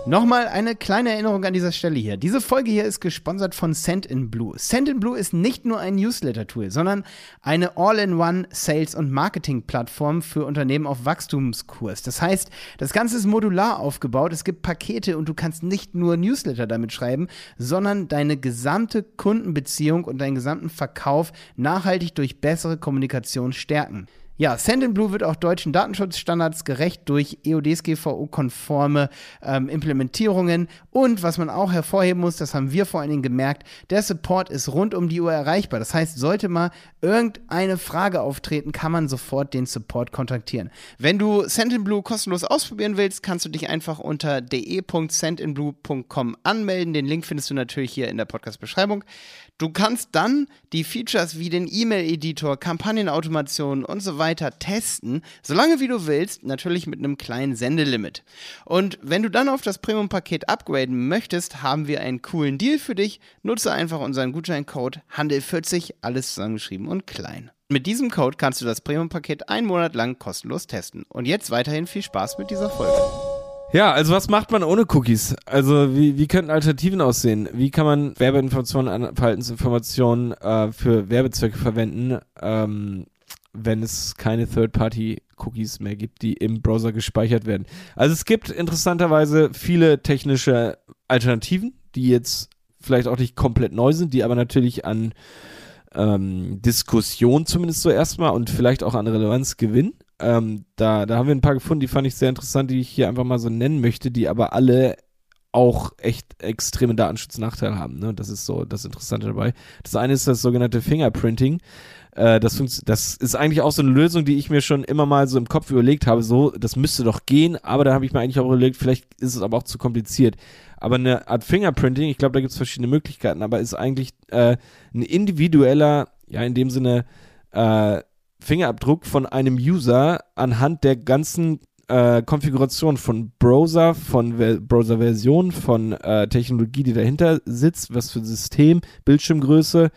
Nochmal eine kleine Erinnerung an dieser Stelle hier. Diese Folge hier ist gesponsert von Send in Blue. Send in Blue ist nicht nur ein Newsletter-Tool, sondern eine All-in-One Sales- und Marketing-Plattform für Unternehmen auf Wachstumskurs. Das heißt, das Ganze ist modular aufgebaut. Es gibt Pakete und du kannst nicht nur Newsletter damit schreiben, sondern deine gesamte Kundenbeziehung und deinen gesamten Verkauf nachhaltig durch bessere Kommunikation stärken. Ja, Sendinblue wird auch deutschen Datenschutzstandards gerecht durch EODSGVO-konforme ähm, Implementierungen. Und was man auch hervorheben muss, das haben wir vor allen Dingen gemerkt, der Support ist rund um die Uhr erreichbar. Das heißt, sollte mal irgendeine Frage auftreten, kann man sofort den Support kontaktieren. Wenn du Sendinblue kostenlos ausprobieren willst, kannst du dich einfach unter de.sendinblue.com anmelden. Den Link findest du natürlich hier in der Podcast-Beschreibung. Du kannst dann die Features wie den E-Mail-Editor, Kampagnenautomation und so weiter testen, solange wie du willst, natürlich mit einem kleinen Sendelimit. Und wenn du dann auf das Premium-Paket upgraden möchtest, haben wir einen coolen Deal für dich. Nutze einfach unseren Gutscheincode Handel40, alles zusammengeschrieben und klein. Mit diesem Code kannst du das Premium-Paket einen Monat lang kostenlos testen. Und jetzt weiterhin viel Spaß mit dieser Folge.
Ja, also was macht man ohne Cookies? Also wie, wie könnten Alternativen aussehen? Wie kann man Werbeinformationen, Verhaltensinformationen äh, für Werbezwecke verwenden, ähm, wenn es keine Third-Party-Cookies mehr gibt, die im Browser gespeichert werden? Also es gibt interessanterweise viele technische Alternativen, die jetzt vielleicht auch nicht komplett neu sind, die aber natürlich an ähm, Diskussion zumindest so erstmal und vielleicht auch an Relevanz gewinnen. Ähm, da, da haben wir ein paar gefunden, die fand ich sehr interessant, die ich hier einfach mal so nennen möchte, die aber alle auch echt extreme Datenschutznachteile haben. Ne? Das ist so das Interessante dabei. Das eine ist das sogenannte Fingerprinting. Äh, das, das ist eigentlich auch so eine Lösung, die ich mir schon immer mal so im Kopf überlegt habe. So, das müsste doch gehen, aber da habe ich mir eigentlich auch überlegt, vielleicht ist es aber auch zu kompliziert. Aber eine Art Fingerprinting, ich glaube, da gibt es verschiedene Möglichkeiten, aber ist eigentlich äh, ein individueller, ja, in dem Sinne, äh, Fingerabdruck von einem User anhand der ganzen äh, Konfiguration von Browser, von Browser-Version, von äh, Technologie, die dahinter sitzt, was für System, Bildschirmgröße,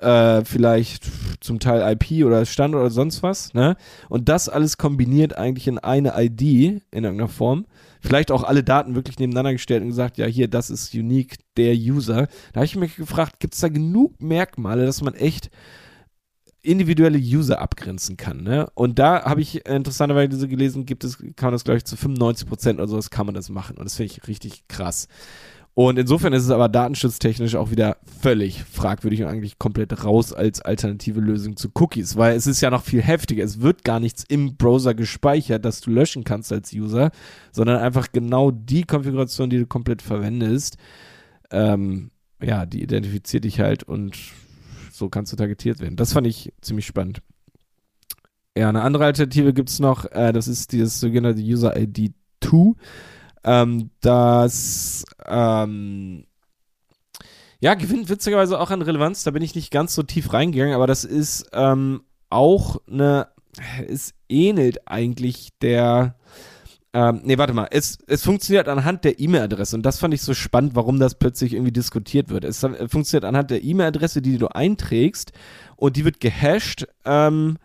äh, vielleicht zum Teil IP oder Standort oder sonst was, ne? Und das alles kombiniert eigentlich in eine ID in irgendeiner Form. Vielleicht auch alle Daten wirklich nebeneinander gestellt und gesagt, ja, hier, das ist unique, der User. Da habe ich mich gefragt, gibt es da genug Merkmale, dass man echt individuelle User abgrenzen kann. Ne? Und da habe ich interessanterweise gelesen, gibt es, kann man das, glaube ich, zu 95 Prozent oder sowas kann man das machen. Und das finde ich richtig krass. Und insofern ist es aber datenschutztechnisch auch wieder völlig fragwürdig und eigentlich komplett raus als alternative Lösung zu Cookies, weil es ist ja noch viel heftiger. Es wird gar nichts im Browser gespeichert, das du löschen kannst als User, sondern einfach genau die Konfiguration, die du komplett verwendest, ähm, ja, die identifiziert dich halt und so kannst du targetiert werden. Das fand ich ziemlich spannend. Ja, eine andere Alternative gibt es noch, äh, das ist dieses sogenannte User ID 2. Ähm, das ähm, ja, gewinnt witzigerweise auch an Relevanz. Da bin ich nicht ganz so tief reingegangen, aber das ist ähm, auch eine, es ähnelt eigentlich der ähm, nee, warte mal. Es, es funktioniert anhand der E-Mail-Adresse und das fand ich so spannend, warum das plötzlich irgendwie diskutiert wird. Es funktioniert anhand der E-Mail-Adresse, die du einträgst und die wird gehasht, ähm,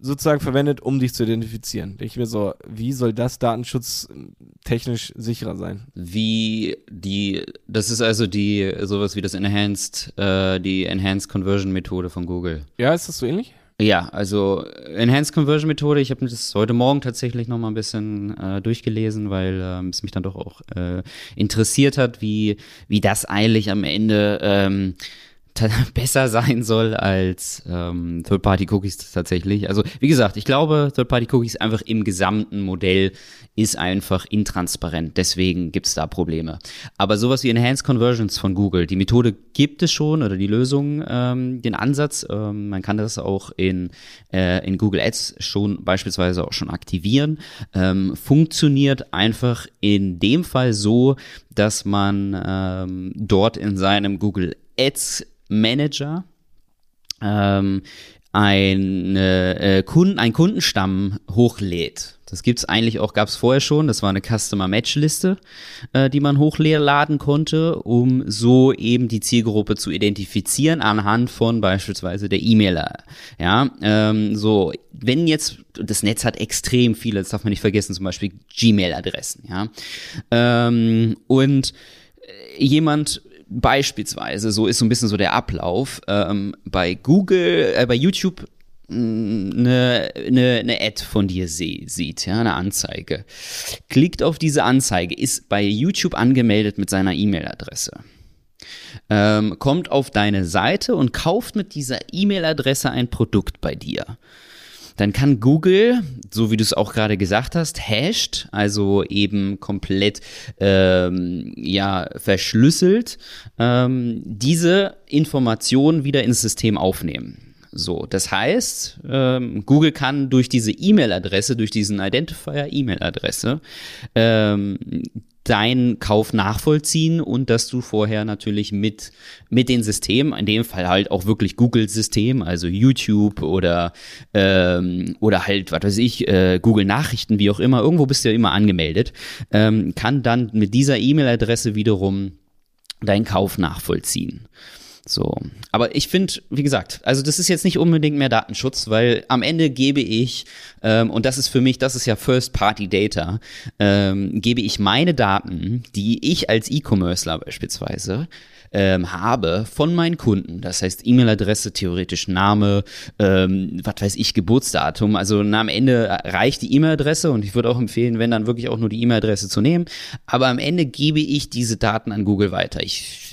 sozusagen verwendet, um dich zu identifizieren. Denke ich mir so, wie soll das datenschutztechnisch sicherer sein?
Wie die, das ist also die, sowas wie das Enhanced, äh, die Enhanced Conversion Methode von Google.
Ja, ist das so ähnlich?
Ja, also Enhanced Conversion Methode, ich habe das heute Morgen tatsächlich noch mal ein bisschen äh, durchgelesen, weil ähm, es mich dann doch auch äh, interessiert hat, wie, wie das eigentlich am Ende ähm, [LAUGHS] besser sein soll als ähm, Third-Party-Cookies tatsächlich. Also wie gesagt, ich glaube, Third-Party-Cookies einfach im gesamten Modell ist einfach intransparent. Deswegen gibt es da Probleme. Aber sowas wie Enhanced Conversions von Google, die Methode gibt es schon oder die Lösung, ähm, den Ansatz. Ähm, man kann das auch in, äh, in Google Ads schon beispielsweise auch schon aktivieren. Ähm, funktioniert einfach in dem Fall so, dass man ähm, dort in seinem Google Ads Manager ähm, eine, äh, Kunden, ein Kundenstamm hochlädt. Das gibt's eigentlich auch, gab's vorher schon. Das war eine Customer Match Liste, äh, die man hochladen konnte, um so eben die Zielgruppe zu identifizieren anhand von beispielsweise der E-Mailer. Ja, ähm, so wenn jetzt das Netz hat extrem viele, das darf man nicht vergessen, zum Beispiel Gmail-Adressen. Ja, ähm, und äh, jemand beispielsweise, so ist so ein bisschen so der Ablauf, ähm, bei Google, äh, bei YouTube eine, eine, eine Ad von dir sie, sieht, ja, eine Anzeige. Klickt auf diese Anzeige, ist bei YouTube angemeldet mit seiner E-Mail-Adresse. Ähm, kommt auf deine Seite und kauft mit dieser E-Mail-Adresse ein Produkt bei dir dann kann Google, so wie du es auch gerade gesagt hast, hashed, also eben komplett ähm, ja verschlüsselt, ähm, diese Information wieder ins System aufnehmen. So, das heißt, ähm, Google kann durch diese E-Mail-Adresse, durch diesen Identifier E-Mail-Adresse, ähm, deinen Kauf nachvollziehen und dass du vorher natürlich mit, mit den Systemen, in dem Fall halt auch wirklich Google-System, also YouTube oder, ähm, oder halt, was weiß ich, äh, Google Nachrichten, wie auch immer, irgendwo bist du ja immer angemeldet, ähm, kann dann mit dieser E-Mail-Adresse wiederum deinen Kauf nachvollziehen. So. Aber ich finde, wie gesagt, also das ist jetzt nicht unbedingt mehr Datenschutz, weil am Ende gebe ich, ähm, und das ist für mich, das ist ja First-Party-Data, ähm, gebe ich meine Daten, die ich als E-Commercer beispielsweise ähm, habe von meinen Kunden. Das heißt E-Mail-Adresse, theoretisch Name, ähm, was weiß ich, Geburtsdatum. Also na, am Ende reicht die E-Mail-Adresse und ich würde auch empfehlen, wenn dann wirklich auch nur die E-Mail-Adresse zu nehmen. Aber am Ende gebe ich diese Daten an Google weiter. Ich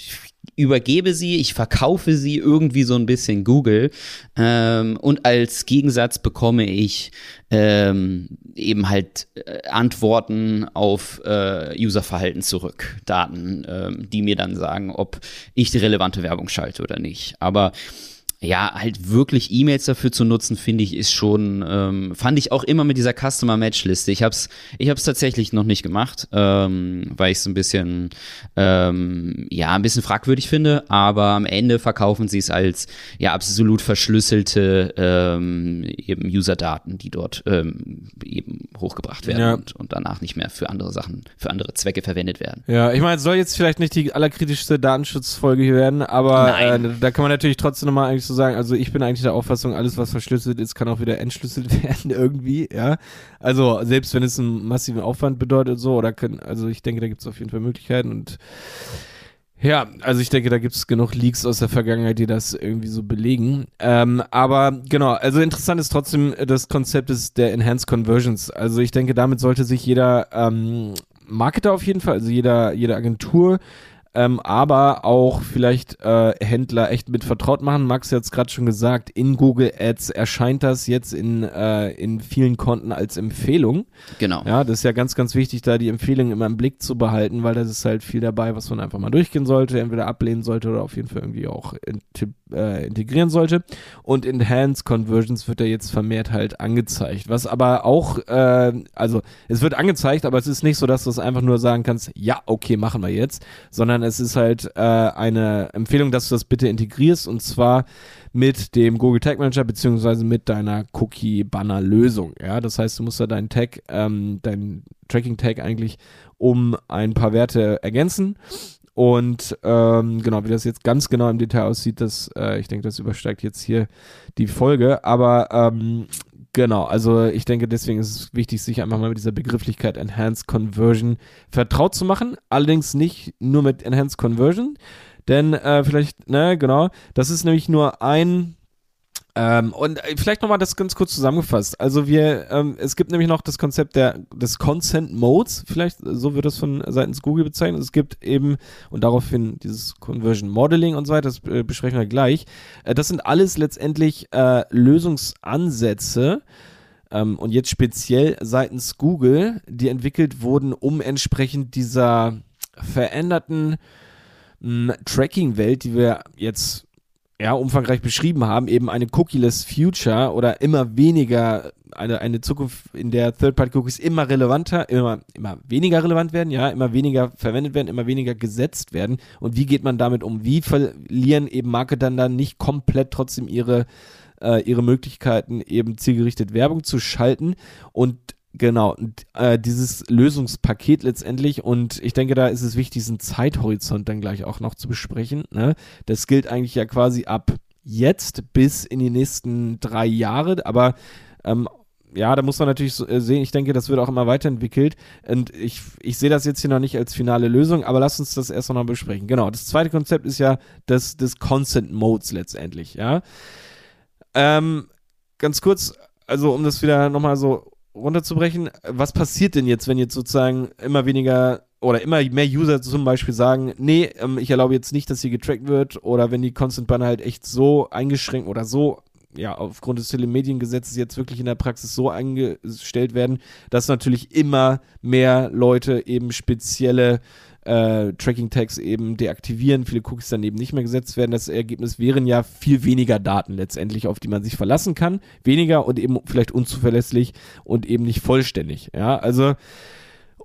übergebe sie, ich verkaufe sie irgendwie so ein bisschen Google ähm, und als Gegensatz bekomme ich ähm, eben halt äh, Antworten auf äh, Userverhalten zurück, Daten, ähm, die mir dann sagen, ob ich die relevante Werbung schalte oder nicht. Aber ja, halt wirklich E-Mails dafür zu nutzen, finde ich, ist schon, ähm, fand ich auch immer mit dieser Customer Match Liste. Ich hab's, ich hab's tatsächlich noch nicht gemacht, ähm, weil ich es ein bisschen, ähm, ja, ein bisschen fragwürdig finde, aber am Ende verkaufen sie es als, ja, absolut verschlüsselte, ähm, eben User-Daten, die dort, ähm, eben hochgebracht werden ja. und, und danach nicht mehr für andere Sachen, für andere Zwecke verwendet werden.
Ja, ich meine, es soll jetzt vielleicht nicht die allerkritischste Datenschutzfolge hier werden, aber äh, da kann man natürlich trotzdem nochmal eigentlich so sagen, also ich bin eigentlich der Auffassung, alles was verschlüsselt ist, kann auch wieder entschlüsselt [LAUGHS] werden irgendwie, ja. Also selbst wenn es einen massiven Aufwand bedeutet so, oder können, also ich denke, da gibt es auf jeden Fall Möglichkeiten und ja, also ich denke, da gibt es genug Leaks aus der Vergangenheit, die das irgendwie so belegen. Ähm, aber genau, also interessant ist trotzdem das Konzept des, der Enhanced Conversions. Also ich denke, damit sollte sich jeder ähm, Marketer auf jeden Fall, also jeder, jede Agentur ähm, aber auch vielleicht äh, Händler echt mit vertraut machen. Max hat es gerade schon gesagt, in Google Ads erscheint das jetzt in, äh, in vielen Konten als Empfehlung.
Genau.
Ja, das ist ja ganz, ganz wichtig, da die Empfehlungen immer im Blick zu behalten, weil da ist halt viel dabei, was man einfach mal durchgehen sollte, entweder ablehnen sollte oder auf jeden Fall irgendwie auch in, äh, integrieren sollte. Und Enhanced Conversions wird da jetzt vermehrt halt angezeigt. Was aber auch, äh, also es wird angezeigt, aber es ist nicht so, dass du es einfach nur sagen kannst, ja, okay, machen wir jetzt, sondern sondern es ist halt äh, eine Empfehlung, dass du das bitte integrierst und zwar mit dem Google Tag Manager beziehungsweise mit deiner Cookie-Banner-Lösung. Ja, das heißt, du musst da deinen Tag, ähm, deinen Tracking-Tag eigentlich um ein paar Werte ergänzen. Und ähm, genau, wie das jetzt ganz genau im Detail aussieht, das, äh, ich denke, das übersteigt jetzt hier die Folge. Aber ähm, Genau, also ich denke, deswegen ist es wichtig, sich einfach mal mit dieser Begrifflichkeit Enhanced Conversion vertraut zu machen. Allerdings nicht nur mit Enhanced Conversion, denn äh, vielleicht, ne, genau, das ist nämlich nur ein Ähm, und äh, vielleicht nochmal das ganz kurz zusammengefasst. Also wir, ähm, es gibt nämlich noch das Konzept der, des Consent Modes, vielleicht so wird das von seitens Google bezeichnet. Es gibt eben, und daraufhin dieses Conversion Modeling und so weiter, das äh, besprechen wir gleich. Äh, das sind alles letztendlich äh, Lösungsansätze, ähm, und jetzt speziell seitens Google, die entwickelt wurden, um entsprechend dieser veränderten Tracking-Welt, die wir jetzt ja, umfangreich beschrieben haben, eben eine cookieless Future oder immer weniger, eine, eine Zukunft, in der Third-Party-Cookies immer relevanter, immer, immer weniger relevant werden, ja, immer weniger verwendet werden, immer weniger gesetzt werden. Und wie geht man damit um? Wie verlieren eben Marketer dann nicht komplett trotzdem ihre, äh, ihre Möglichkeiten, eben zielgerichtet Werbung zu schalten? Und Genau, äh, dieses Lösungspaket letztendlich und ich denke, da ist es wichtig, diesen Zeithorizont dann gleich auch noch zu besprechen. Ne? Das gilt eigentlich ja quasi ab jetzt bis in die nächsten drei Jahre, aber ähm, ja, da muss man natürlich so, äh, sehen, ich denke, das wird auch immer weiterentwickelt und ich, ich sehe das jetzt hier noch nicht als finale Lösung, aber lass uns das erst noch mal besprechen. Genau, das zweite Konzept ist ja das des Consent Modes letztendlich, ja. Ähm, ganz kurz, also um das wieder nochmal so runterzubrechen, was passiert denn jetzt, wenn jetzt sozusagen immer weniger oder immer mehr User zum Beispiel sagen, nee, ähm, ich erlaube jetzt nicht, dass hier getrackt wird oder wenn die Constant Banner halt echt so eingeschränkt oder so ja, aufgrund des Telemediengesetzes jetzt wirklich in der Praxis so eingestellt werden, dass natürlich immer mehr Leute eben spezielle äh, Tracking-Tags eben deaktivieren, viele Cookies dann eben nicht mehr gesetzt werden. Das Ergebnis wären ja viel weniger Daten letztendlich, auf die man sich verlassen kann. Weniger und eben vielleicht unzuverlässig und eben nicht vollständig. Ja, also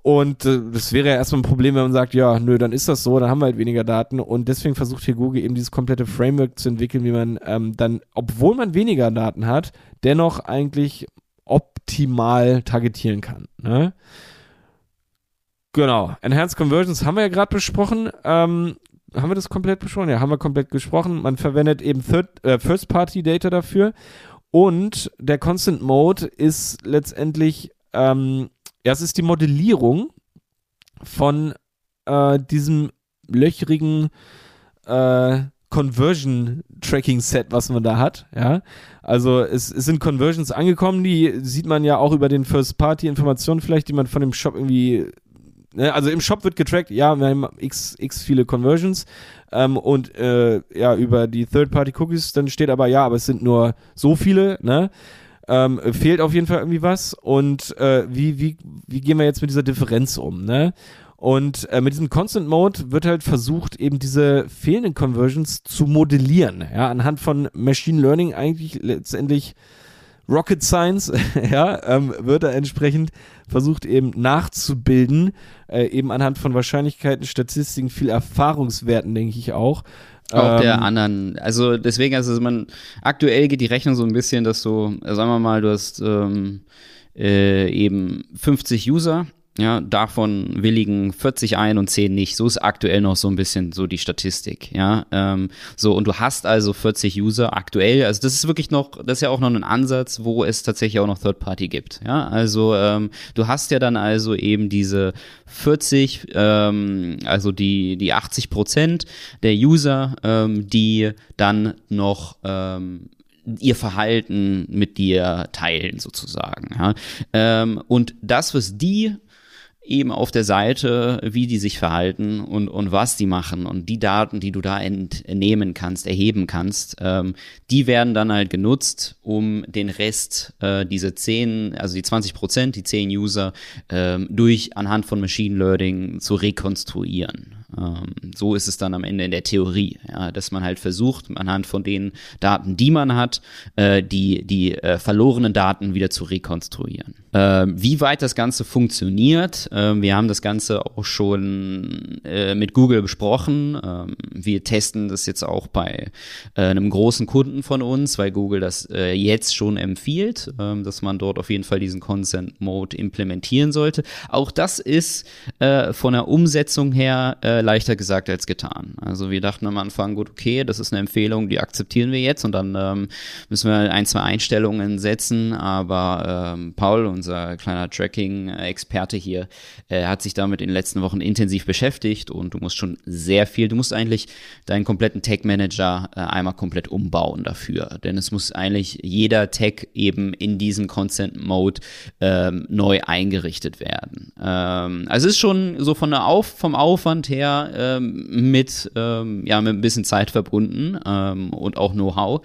und äh, das wäre ja erstmal ein Problem, wenn man sagt, ja, nö, dann ist das so, dann haben wir halt weniger Daten. Und deswegen versucht hier Google eben dieses komplette Framework zu entwickeln, wie man ähm, dann, obwohl man weniger Daten hat, dennoch eigentlich optimal targetieren kann. Ne? Genau. Enhanced Conversions haben wir ja gerade besprochen. Ähm, haben wir das komplett besprochen? Ja, haben wir komplett gesprochen. Man verwendet eben äh, First-Party-Data dafür. Und der Constant Mode ist letztendlich, ähm, ja, es ist die Modellierung von äh, diesem löchrigen äh, Conversion Tracking Set, was man da hat, ja. Also es, es sind Conversions angekommen, die sieht man ja auch über den First Party Informationen vielleicht, die man von dem Shop irgendwie also im Shop wird getrackt, ja, wir haben x, x viele Conversions ähm, und äh, ja, über die Third-Party-Cookies, dann steht aber, ja, aber es sind nur so viele, ne? Ähm, fehlt auf jeden Fall irgendwie was und äh, wie, wie, wie gehen wir jetzt mit dieser Differenz um, ne? Und äh, mit diesem Constant Mode wird halt versucht, eben diese fehlenden Conversions zu modellieren, ja, anhand von Machine Learning eigentlich letztendlich Rocket Science, [LAUGHS] ja, ähm, wird da entsprechend versucht eben nachzubilden, äh, eben anhand von Wahrscheinlichkeiten, Statistiken, viel Erfahrungswerten, denke ich auch.
Auch ähm, der anderen. Also deswegen, also man, aktuell geht die Rechnung so ein bisschen, dass du, sagen wir mal, du hast ähm, äh, eben 50 User ja, davon willigen 40 ein und 10 nicht. So ist aktuell noch so ein bisschen so die Statistik. Ja, ähm, so und du hast also 40 User aktuell. Also das ist wirklich noch, das ist ja auch noch ein Ansatz, wo es tatsächlich auch noch Third Party gibt. Ja, also ähm, du hast ja dann also eben diese 40, ähm, also die die 80 Prozent der User, ähm, die dann noch ähm, ihr Verhalten mit dir teilen sozusagen. Ja? Ähm, und das, was die eben auf der Seite, wie die sich verhalten und, und was die machen und die Daten, die du da entnehmen kannst, erheben kannst, ähm, die werden dann halt genutzt, um den Rest, äh, diese 10, also die 20 Prozent, die 10 User, ähm, durch anhand von Machine Learning zu rekonstruieren. Ähm, so ist es dann am Ende in der Theorie, ja, dass man halt versucht, anhand von den Daten, die man hat, äh, die, die äh, verlorenen Daten wieder zu rekonstruieren. Äh, wie weit das Ganze funktioniert, ähm, wir haben das Ganze auch schon äh, mit Google besprochen. Ähm, wir testen das jetzt auch bei äh, einem großen Kunden von uns, weil Google das äh, jetzt schon empfiehlt, ähm, dass man dort auf jeden Fall diesen Consent Mode implementieren sollte. Auch das ist von der Umsetzung her leichter gesagt als getan. Also wir dachten am Anfang, gut, okay, das ist eine Empfehlung, die akzeptieren wir jetzt und dann ähm, müssen wir ein, zwei Einstellungen setzen. Aber ähm, Paul, unser kleiner Tracking-Experte hier, äh, hat sich damit in den letzten Wochen intensiv beschäftigt und du musst schon sehr viel, du musst eigentlich deinen kompletten Tag-Manager äh, einmal komplett umbauen dafür. Denn es muss eigentlich jeder Tag eben in diesem Consent Mode ähm, neu eingerichtet werden. Ähm, also es ist schon so von der Auf, vom Aufwand her ähm, mit, ähm, ja, mit ein bisschen Zeit verbunden ähm, und auch Know-how.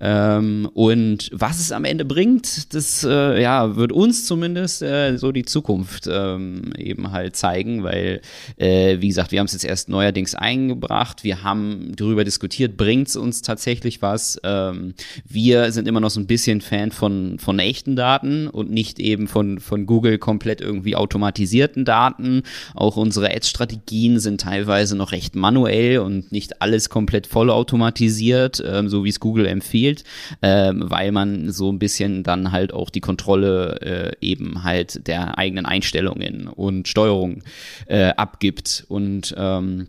Ähm, und was es am Ende bringt, das äh, ja, wird uns zumindest äh, so die Zukunft ähm, eben halt zeigen, weil, äh, wie gesagt, wir haben es jetzt erst neuerdings eingebracht, wir haben darüber diskutiert, bringt es uns tatsächlich was. Ähm, wir sind immer noch so ein bisschen Fan von, von echten Daten und nicht eben von, von Google komplett irgendwie automatisierten Daten. Auch unsere Ads-Strategien sind teilweise noch recht manuell und nicht alles komplett vollautomatisiert, ähm, so wie es Google empfiehlt spielt, ähm, weil man so ein bisschen dann halt auch die Kontrolle äh, eben halt der eigenen Einstellungen und Steuerung äh, abgibt. Und ähm,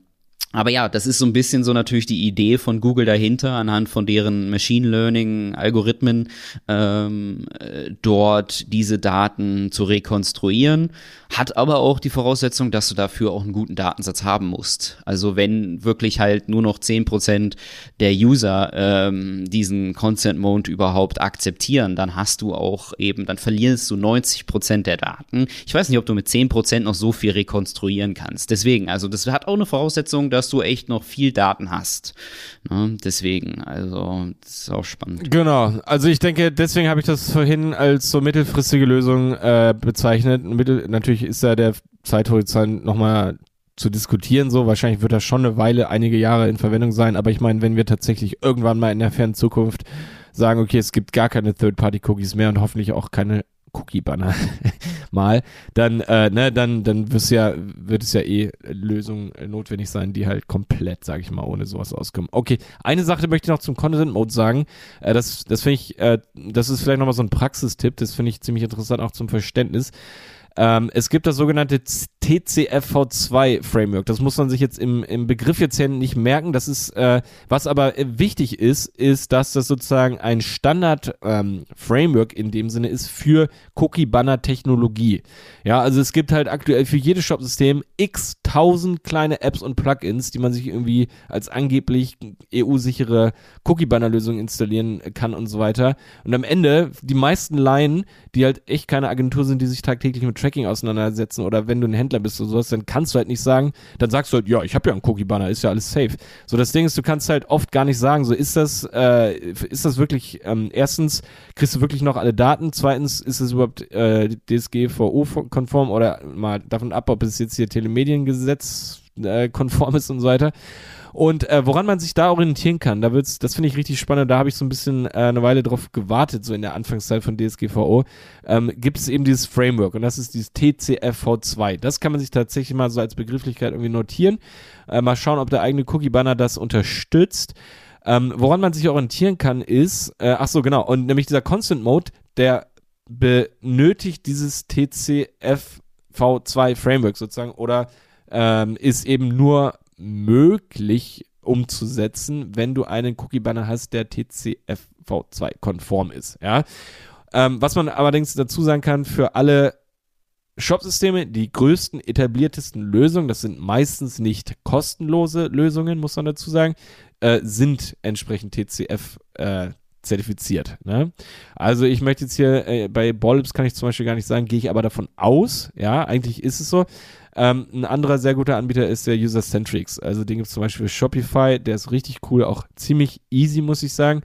aber ja, das ist so ein bisschen so natürlich die Idee von Google dahinter, anhand von deren Machine Learning-Algorithmen ähm, äh, dort diese Daten zu rekonstruieren. Hat aber auch die Voraussetzung, dass du dafür auch einen guten Datensatz haben musst. Also wenn wirklich halt nur noch zehn Prozent der User ähm, diesen Consent Mode überhaupt akzeptieren, dann hast du auch eben, dann verlierst du 90 Prozent der Daten. Ich weiß nicht, ob du mit zehn Prozent noch so viel rekonstruieren kannst. Deswegen, also das hat auch eine Voraussetzung, dass du echt noch viel Daten hast. Ne? Deswegen, also, das ist auch spannend.
Genau, also ich denke, deswegen habe ich das vorhin als so mittelfristige Lösung äh, bezeichnet. Mittel, natürlich ist da der Zeithorizont nochmal zu diskutieren, so wahrscheinlich wird das schon eine Weile, einige Jahre in Verwendung sein, aber ich meine, wenn wir tatsächlich irgendwann mal in der fernen Zukunft sagen, okay, es gibt gar keine Third-Party-Cookies mehr und hoffentlich auch keine Cookie-Banner [LAUGHS] mal, dann, äh, ne, dann, dann wird's ja, wird es ja eh Lösungen notwendig sein, die halt komplett, sage ich mal, ohne sowas auskommen. Okay, eine Sache möchte ich noch zum Content-Mode sagen. Äh, das das finde ich, äh, das ist vielleicht nochmal so ein Praxistipp, das finde ich ziemlich interessant auch zum Verständnis. Ähm, es gibt das sogenannte TCFV2 Framework. Das muss man sich jetzt im, im Begriff jetzt hier nicht merken. Das ist, äh, was aber äh, wichtig ist, ist, dass das sozusagen ein Standard ähm, in dem Sinne ist für Cookie Banner Technologie. Ja, also es gibt halt aktuell für jedes Shop-System x tausend kleine Apps und Plugins, die man sich irgendwie als angeblich EU-sichere Cookie Banner Lösung installieren kann und so weiter. Und am Ende die meisten Laien, die halt echt keine Agentur sind, die sich tagtäglich mit Tracking auseinandersetzen oder wenn du ein Händler bist oder sowas, dann kannst du halt nicht sagen, dann sagst du halt, ja, ich habe ja einen Cookie-Banner, ist ja alles safe. So, das Ding ist, du kannst halt oft gar nicht sagen, so ist das, äh, ist das wirklich, ähm, erstens, kriegst du wirklich noch alle Daten, zweitens, ist es überhaupt äh, DSGVO-konform oder mal davon ab, ob es jetzt hier Telemediengesetz äh, konform ist und so weiter. Und äh, woran man sich da orientieren kann, da wird's, das finde ich richtig spannend, da habe ich so ein bisschen äh, eine Weile drauf gewartet, so in der Anfangszeit von DSGVO, ähm, gibt es eben dieses Framework und das ist dieses TCFV2. Das kann man sich tatsächlich mal so als Begrifflichkeit irgendwie notieren. Äh, mal schauen, ob der eigene Cookie-Banner das unterstützt. Ähm, woran man sich orientieren kann, ist, äh, ach so, genau, und nämlich dieser Constant Mode, der benötigt dieses TCFV2 Framework sozusagen oder ähm, ist eben nur möglich umzusetzen, wenn du einen Cookie-Banner hast, der TCFV2-konform ist. Ja? Ähm, was man allerdings dazu sagen kann, für alle Shop-Systeme, die größten, etabliertesten Lösungen, das sind meistens nicht kostenlose Lösungen, muss man dazu sagen, äh, sind entsprechend TCF äh, zertifiziert. Ne? Also ich möchte jetzt hier äh, bei Bollips kann ich zum Beispiel gar nicht sagen, gehe ich aber davon aus, ja, eigentlich ist es so. Ähm, ein anderer sehr guter Anbieter ist der User Centrics. Also den gibt es zum Beispiel Shopify, der ist richtig cool, auch ziemlich easy, muss ich sagen.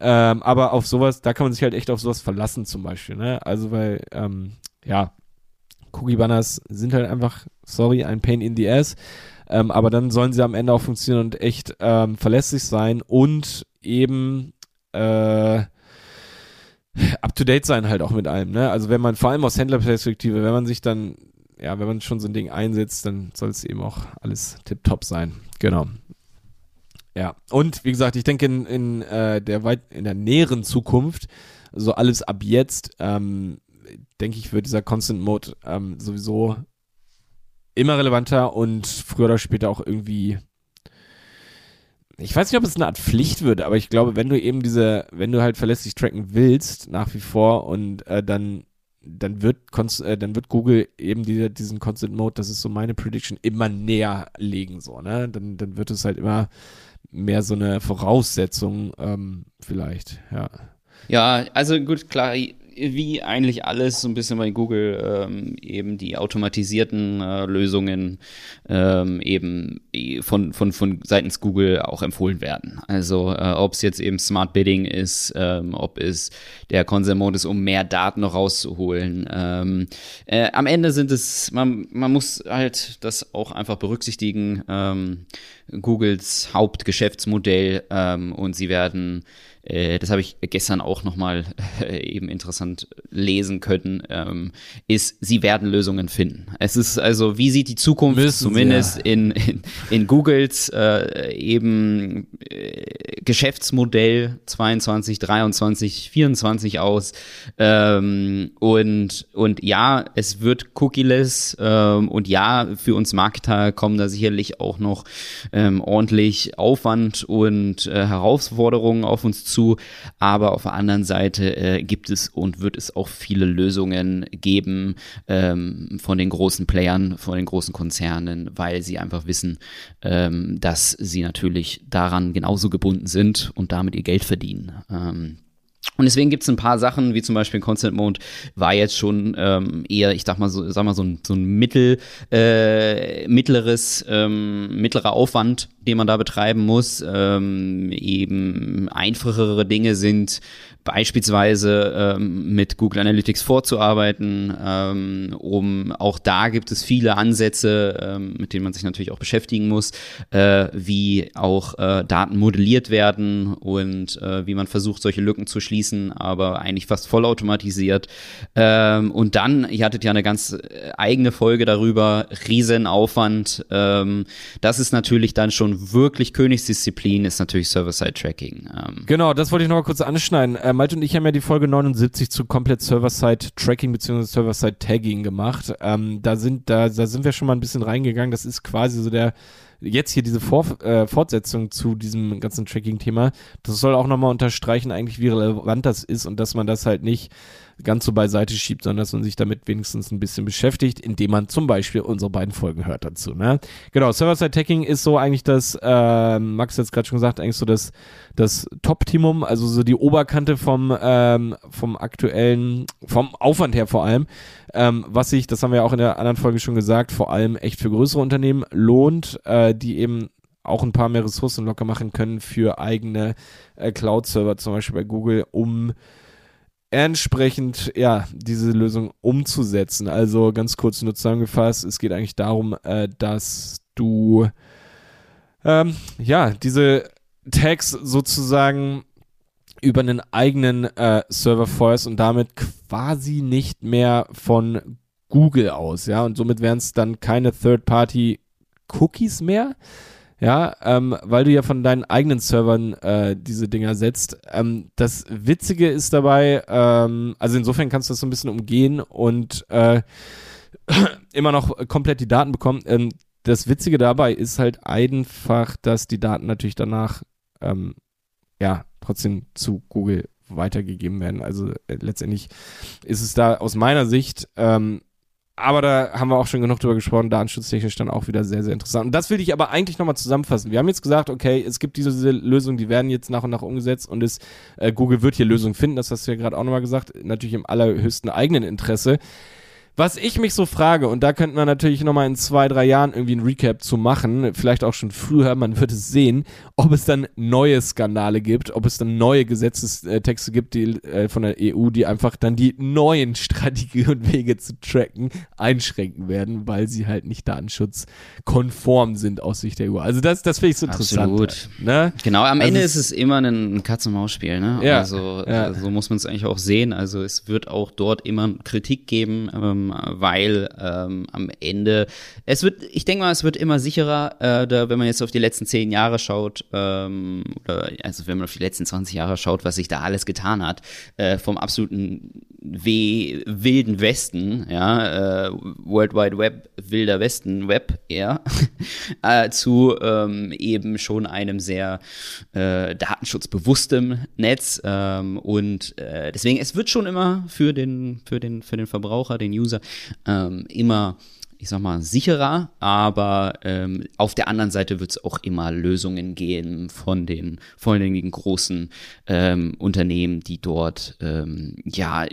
Ähm, aber auf sowas, da kann man sich halt echt auf sowas verlassen, zum Beispiel. Ne? Also, weil, ähm, ja, Cookie-Banners sind halt einfach, sorry, ein Pain in the Ass. Ähm, aber dann sollen sie am Ende auch funktionieren und echt ähm, verlässlich sein und eben äh, up to date sein halt auch mit allem. Ne? Also wenn man vor allem aus Händlerperspektive, wenn man sich dann ja, wenn man schon so ein Ding einsetzt, dann soll es eben auch alles tipptopp sein. Genau. Ja, und wie gesagt, ich denke in, in, äh, der weit, in der näheren Zukunft, so alles ab jetzt, ähm, denke ich, wird dieser Constant Mode ähm, sowieso immer relevanter und früher oder später auch irgendwie ich weiß nicht, ob es eine Art Pflicht wird, aber ich glaube, wenn du eben diese, wenn du halt verlässlich tracken willst, nach wie vor und äh, dann dann wird, äh, dann wird Google eben die, diesen Constant Mode, das ist so meine Prediction, immer näher legen, so, ne? Dann, dann wird es halt immer mehr so eine Voraussetzung, ähm, vielleicht, ja.
Ja, also gut, klar, wie eigentlich alles so ein bisschen bei Google ähm, eben die automatisierten äh, Lösungen ähm, eben von, von, von seitens Google auch empfohlen werden. Also äh, ob es jetzt eben Smart Bidding ist, ähm, ob es der Consent Mode ist, um mehr Daten noch rauszuholen. Ähm, äh, am Ende sind es, man, man muss halt das auch einfach berücksichtigen, ähm, Googles Hauptgeschäftsmodell ähm, und sie werden äh, das habe ich gestern auch nochmal äh, eben interessant lesen können, ähm, ist, sie werden Lösungen finden. Es ist also, wie sieht die Zukunft Müssen zumindest ja. in, in, in Googles äh, eben äh, Geschäftsmodell 22, 23, 24 aus? Ähm, und, und ja, es wird cookieless ähm, und ja, für uns Marketer kommen da sicherlich auch noch ähm, ordentlich Aufwand und äh, Herausforderungen auf uns zu zu. Aber auf der anderen Seite äh, gibt es und wird es auch viele Lösungen geben ähm, von den großen Playern, von den großen Konzernen, weil sie einfach wissen, ähm, dass sie natürlich daran genauso gebunden sind und damit ihr Geld verdienen. Ähm, und deswegen gibt es ein paar Sachen, wie zum Beispiel Constant Mode war jetzt schon ähm, eher, ich sag mal so, sag mal so ein, so ein mittel, äh, mittleres, ähm, mittlerer Aufwand, den man da betreiben muss. Ähm, eben einfachere Dinge sind beispielsweise ähm, mit Google Analytics vorzuarbeiten. Ähm, um auch da gibt es viele Ansätze, ähm, mit denen man sich natürlich auch beschäftigen muss, äh, wie auch äh, Daten modelliert werden und äh, wie man versucht, solche Lücken zu schließen, aber eigentlich fast vollautomatisiert. Ähm, und dann, ihr hattet ja eine ganz äh, eigene Folge darüber, Riesenaufwand. Ähm, das ist natürlich dann schon wirklich Königsdisziplin, ist natürlich Server-Side-Tracking.
Ähm. Genau, das wollte ich noch mal kurz anschneiden. Ähm, Malte und ich haben ja die Folge 79 zu komplett Server-Side-Tracking bzw. Server-Side-Tagging gemacht. Ähm, da, sind, da, da sind wir schon mal ein bisschen reingegangen. Das ist quasi so der, jetzt hier diese Vor äh, Fortsetzung zu diesem ganzen Tracking-Thema. Das soll auch nochmal unterstreichen eigentlich, wie relevant das ist und dass man das halt nicht ganz so beiseite schiebt, sondern dass man sich damit wenigstens ein bisschen beschäftigt, indem man zum Beispiel unsere beiden Folgen hört dazu. Ne? Genau, Server-Side-Tagging ist so eigentlich das, äh, Max hat es gerade schon gesagt, eigentlich so das, das Top-Timum, also so die Oberkante vom, ähm, vom aktuellen, vom Aufwand her vor allem, ähm, was sich, das haben wir auch in der anderen Folge schon gesagt, vor allem echt für größere Unternehmen lohnt, äh, die eben auch ein paar mehr Ressourcen locker machen können für eigene äh, Cloud-Server, zum Beispiel bei Google, um entsprechend ja diese Lösung umzusetzen. Also ganz kurz nur zusammengefasst, es geht eigentlich darum, äh, dass du ähm, ja diese Tags sozusagen über einen eigenen äh, Server feuerst und damit quasi nicht mehr von Google aus, ja, und somit wären es dann keine Third-Party-Cookies mehr, ja, ähm, weil du ja von deinen eigenen Servern äh, diese Dinger setzt. Ähm, das Witzige ist dabei, ähm, also insofern kannst du das so ein bisschen umgehen und äh, [CLEARS THROAT] immer noch komplett die Daten bekommen. Ähm, das Witzige dabei ist halt einfach, dass die Daten natürlich danach ähm, ja trotzdem zu Google weitergegeben werden. Also äh, letztendlich ist es da aus meiner Sicht ähm, aber da haben wir auch schon genug drüber gesprochen, datenschutztechnisch dann auch wieder sehr, sehr interessant. Und das will ich aber eigentlich nochmal zusammenfassen. Wir haben jetzt gesagt, okay, es gibt diese, diese Lösungen, die werden jetzt nach und nach umgesetzt und es, äh, Google wird hier Lösungen finden, das hast du ja gerade auch nochmal gesagt, natürlich im allerhöchsten eigenen Interesse. Was ich mich so frage, und da könnten wir natürlich nochmal in zwei, drei Jahren irgendwie ein Recap zu machen, vielleicht auch schon früher, man wird es sehen, ob es dann neue Skandale gibt, ob es dann neue Gesetzestexte gibt die, äh, von der EU, die einfach dann die neuen [LAUGHS] Strategien und Wege zu tracken einschränken werden, weil sie halt nicht datenschutzkonform sind aus Sicht der EU. Also das, das finde ich so interessant. Absolut.
Ne? Genau, am also Ende ist es immer ein Katz-und-Maus-Spiel. Ne? Ja, also ja. so muss man es eigentlich auch sehen. Also es wird auch dort immer Kritik geben. Ähm, weil ähm, am Ende es wird, ich denke mal, es wird immer sicherer, äh, da, wenn man jetzt auf die letzten zehn Jahre schaut, ähm, oder also wenn man auf die letzten 20 Jahre schaut, was sich da alles getan hat, äh, vom absoluten we wilden Westen, ja, äh, World Wide Web, wilder Westen, Web eher, [LAUGHS] äh, zu ähm, eben schon einem sehr äh, datenschutzbewusstem Netz. Ähm, und äh, deswegen, es wird schon immer für den, für den, für den Verbraucher, den User, ähm, immer ich sag mal, sicherer, aber ähm, auf der anderen Seite wird es auch immer Lösungen geben von den vor großen ähm, Unternehmen, die dort ähm, ja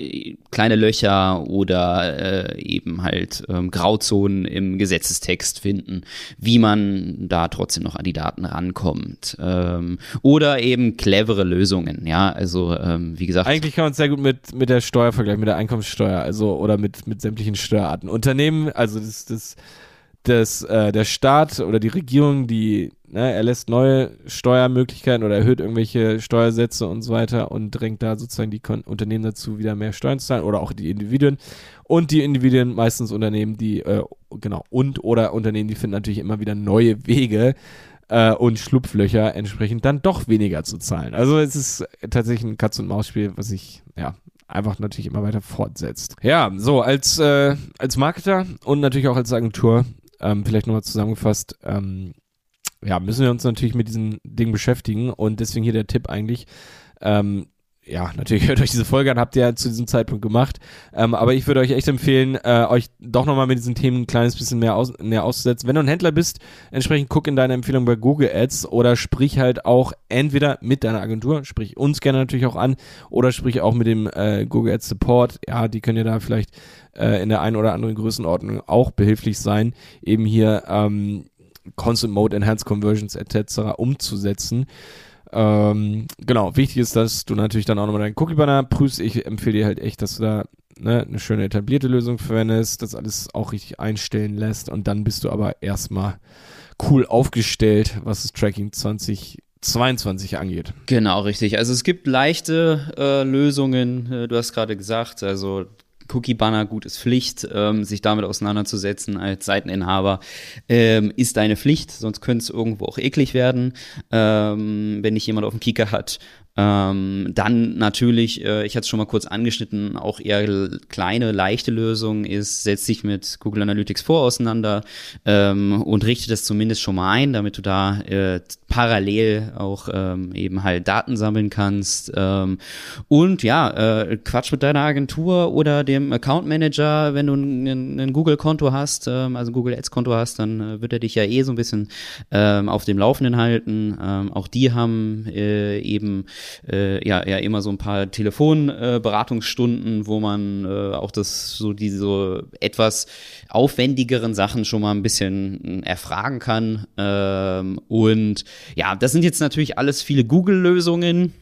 kleine Löcher oder äh, eben halt ähm, Grauzonen im Gesetzestext finden, wie man da trotzdem noch an die Daten rankommt. Ähm, oder eben clevere Lösungen, ja, also ähm, wie gesagt.
Eigentlich kann man es sehr gut mit, mit der Steuer vergleichen, mit der Einkommenssteuer, also oder mit, mit sämtlichen Steuerarten. Unternehmen, also das das, das, äh, der Staat oder die Regierung, die ne, erlässt neue Steuermöglichkeiten oder erhöht irgendwelche Steuersätze und so weiter und drängt da sozusagen die Kon Unternehmen dazu, wieder mehr Steuern zu zahlen oder auch die Individuen. Und die Individuen meistens Unternehmen, die, äh, genau, und oder Unternehmen, die finden natürlich immer wieder neue Wege, äh, und Schlupflöcher entsprechend dann doch weniger zu zahlen. Also es ist tatsächlich ein Katz-und-Maus-Spiel, was ich ja einfach natürlich immer weiter fortsetzt. Ja, so als, äh, als Marketer und natürlich auch als Agentur, ähm, vielleicht nochmal zusammengefasst, ähm, ja, müssen wir uns natürlich mit diesen Dingen beschäftigen und deswegen hier der Tipp eigentlich, ähm, ja, natürlich [LAUGHS] hört euch diese Folge an, habt ihr ja zu diesem Zeitpunkt gemacht. Ähm, aber ich würde euch echt empfehlen, äh, euch doch nochmal mit diesen Themen ein kleines bisschen mehr, aus, mehr auszusetzen. Wenn du ein Händler bist, entsprechend guck in deine Empfehlung bei Google Ads oder sprich halt auch entweder mit deiner Agentur, sprich uns gerne natürlich auch an oder sprich auch mit dem äh, Google Ads Support. Ja, die können ja da vielleicht äh, in der einen oder anderen Größenordnung auch behilflich sein, eben hier ähm, Constant Mode Enhanced Conversions etc. umzusetzen. Ähm, genau, wichtig ist, dass du natürlich dann auch nochmal deinen Cookie-Banner prüfst. Ich empfehle dir halt echt, dass du da ne, eine schöne etablierte Lösung verwendest, das alles auch richtig einstellen lässt und dann bist du aber erstmal cool aufgestellt, was das Tracking 2022 angeht.
Genau, richtig. Also es gibt leichte äh, Lösungen, äh, du hast gerade gesagt, also Cookie-Banner gut ist Pflicht, ähm, sich damit auseinanderzusetzen als Seiteninhaber ähm, ist eine Pflicht, sonst könnte es irgendwo auch eklig werden, ähm, wenn nicht jemand auf dem Kicker hat. Ähm, dann natürlich, äh, ich hatte es schon mal kurz angeschnitten, auch eher kleine, leichte Lösung ist, setz dich mit Google Analytics vor auseinander ähm, und richte das zumindest schon mal ein, damit du da äh, parallel auch ähm, eben halt Daten sammeln kannst. Ähm, und ja, äh, Quatsch mit deiner Agentur oder dem Account Manager, wenn du ein, ein Google-Konto hast, ähm, also Google Ads-Konto hast, dann äh, wird er dich ja eh so ein bisschen ähm, auf dem Laufenden halten. Auch die haben äh, eben äh, ja, ja immer so ein paar Telefonberatungsstunden, äh, wo man äh, auch das so diese so etwas aufwendigeren Sachen schon mal ein bisschen äh, erfragen kann. Ähm, und ja, das sind jetzt natürlich alles viele Google-Lösungen.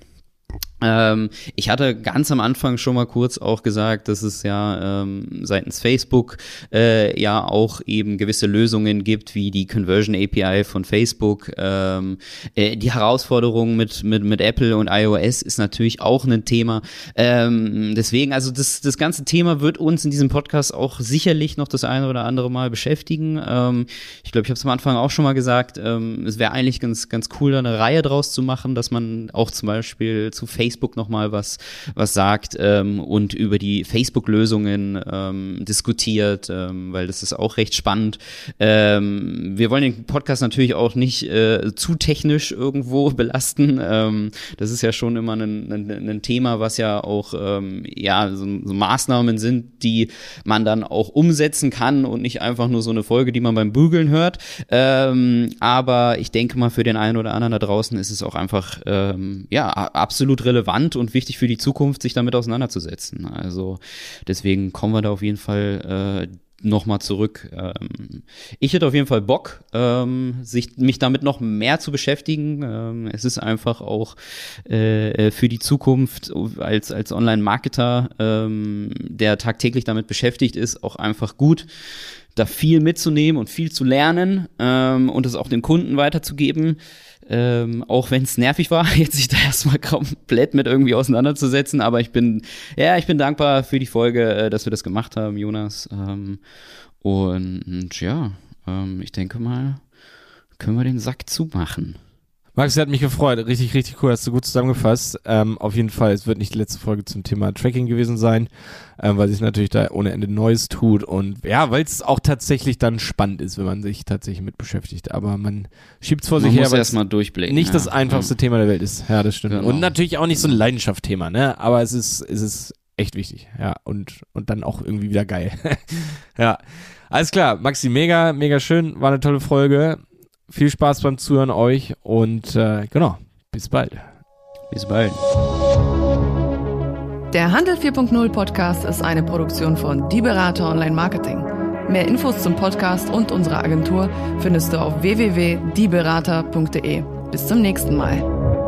Ähm, ich hatte ganz am Anfang schon mal kurz auch gesagt, dass es ja ähm, seitens Facebook äh, ja auch eben gewisse Lösungen gibt, wie die Conversion API von Facebook. Ähm, äh, die Herausforderung mit, mit, mit Apple und iOS ist natürlich auch ein Thema. Ähm, deswegen, also das, das ganze Thema wird uns in diesem Podcast auch sicherlich noch das eine oder andere Mal beschäftigen. Ähm, ich glaube, ich habe es am Anfang auch schon mal gesagt, ähm, es wäre eigentlich ganz, ganz cool, da eine Reihe draus zu machen, dass man auch zum Beispiel zu Facebook Facebook nochmal was, was sagt ähm, und über die Facebook-Lösungen ähm, diskutiert, ähm, weil das ist auch recht spannend. Ähm, wir wollen den Podcast natürlich auch nicht äh, zu technisch irgendwo [LAUGHS] belasten. Ähm, das ist ja schon immer ein, ein, ein Thema, was ja auch ähm, ja, so, so Maßnahmen sind, die man dann auch umsetzen kann und nicht einfach nur so eine Folge, die man beim Bügeln hört. Ähm, aber ich denke mal, für den einen oder anderen da draußen ist es auch einfach ähm, ja absolut relevant relevant und wichtig für die Zukunft, sich damit auseinanderzusetzen. Also deswegen kommen wir da auf jeden Fall äh, nochmal zurück. Ähm, ich hätte auf jeden Fall Bock, ähm, sich, mich damit noch mehr zu beschäftigen. Ähm, es ist einfach auch äh, für die Zukunft als, als Online-Marketer, ähm, der tagtäglich damit beschäftigt ist, auch einfach gut da viel mitzunehmen und viel zu lernen ähm, und es auch dem Kunden weiterzugeben. Ähm, auch wenn es nervig war, [LAUGHS] jetzt sich da erstmal komplett mit irgendwie auseinanderzusetzen. Aber ich bin, ja, ich bin dankbar für die Folge, äh, dass wir das gemacht haben, Jonas. Ähm, und ja, ähm, ich denke mal, können wir den Sack zumachen.
Max, hat mich gefreut. Richtig, richtig cool. Hast du gut zusammengefasst. Ähm, auf jeden Fall, es wird nicht die letzte Folge zum Thema Tracking gewesen sein, ähm, weil sich natürlich da ohne Ende Neues tut und ja, weil es auch tatsächlich dann spannend ist, wenn man sich tatsächlich mit beschäftigt. Aber man schiebt es vor
Man
sich her,
muss erstmal durchblicken.
nicht
ja.
das einfachste Thema der Welt ist. Ja, das stimmt.
Genau.
Und natürlich auch nicht so ein Leidenschaftthema, ne? Aber es ist, es ist echt wichtig. Ja, und, und dann auch irgendwie wieder geil. [LAUGHS] ja. Alles klar, Maxi, mega, mega schön. War eine tolle Folge. Viel Spaß beim Zuhören euch und äh, genau, bis bald.
Bis bald.
Der Handel 4.0 Podcast ist eine Produktion von Die Berater Online Marketing. Mehr Infos zum Podcast und unserer Agentur findest du auf www.dieberater.de. Bis zum nächsten Mal.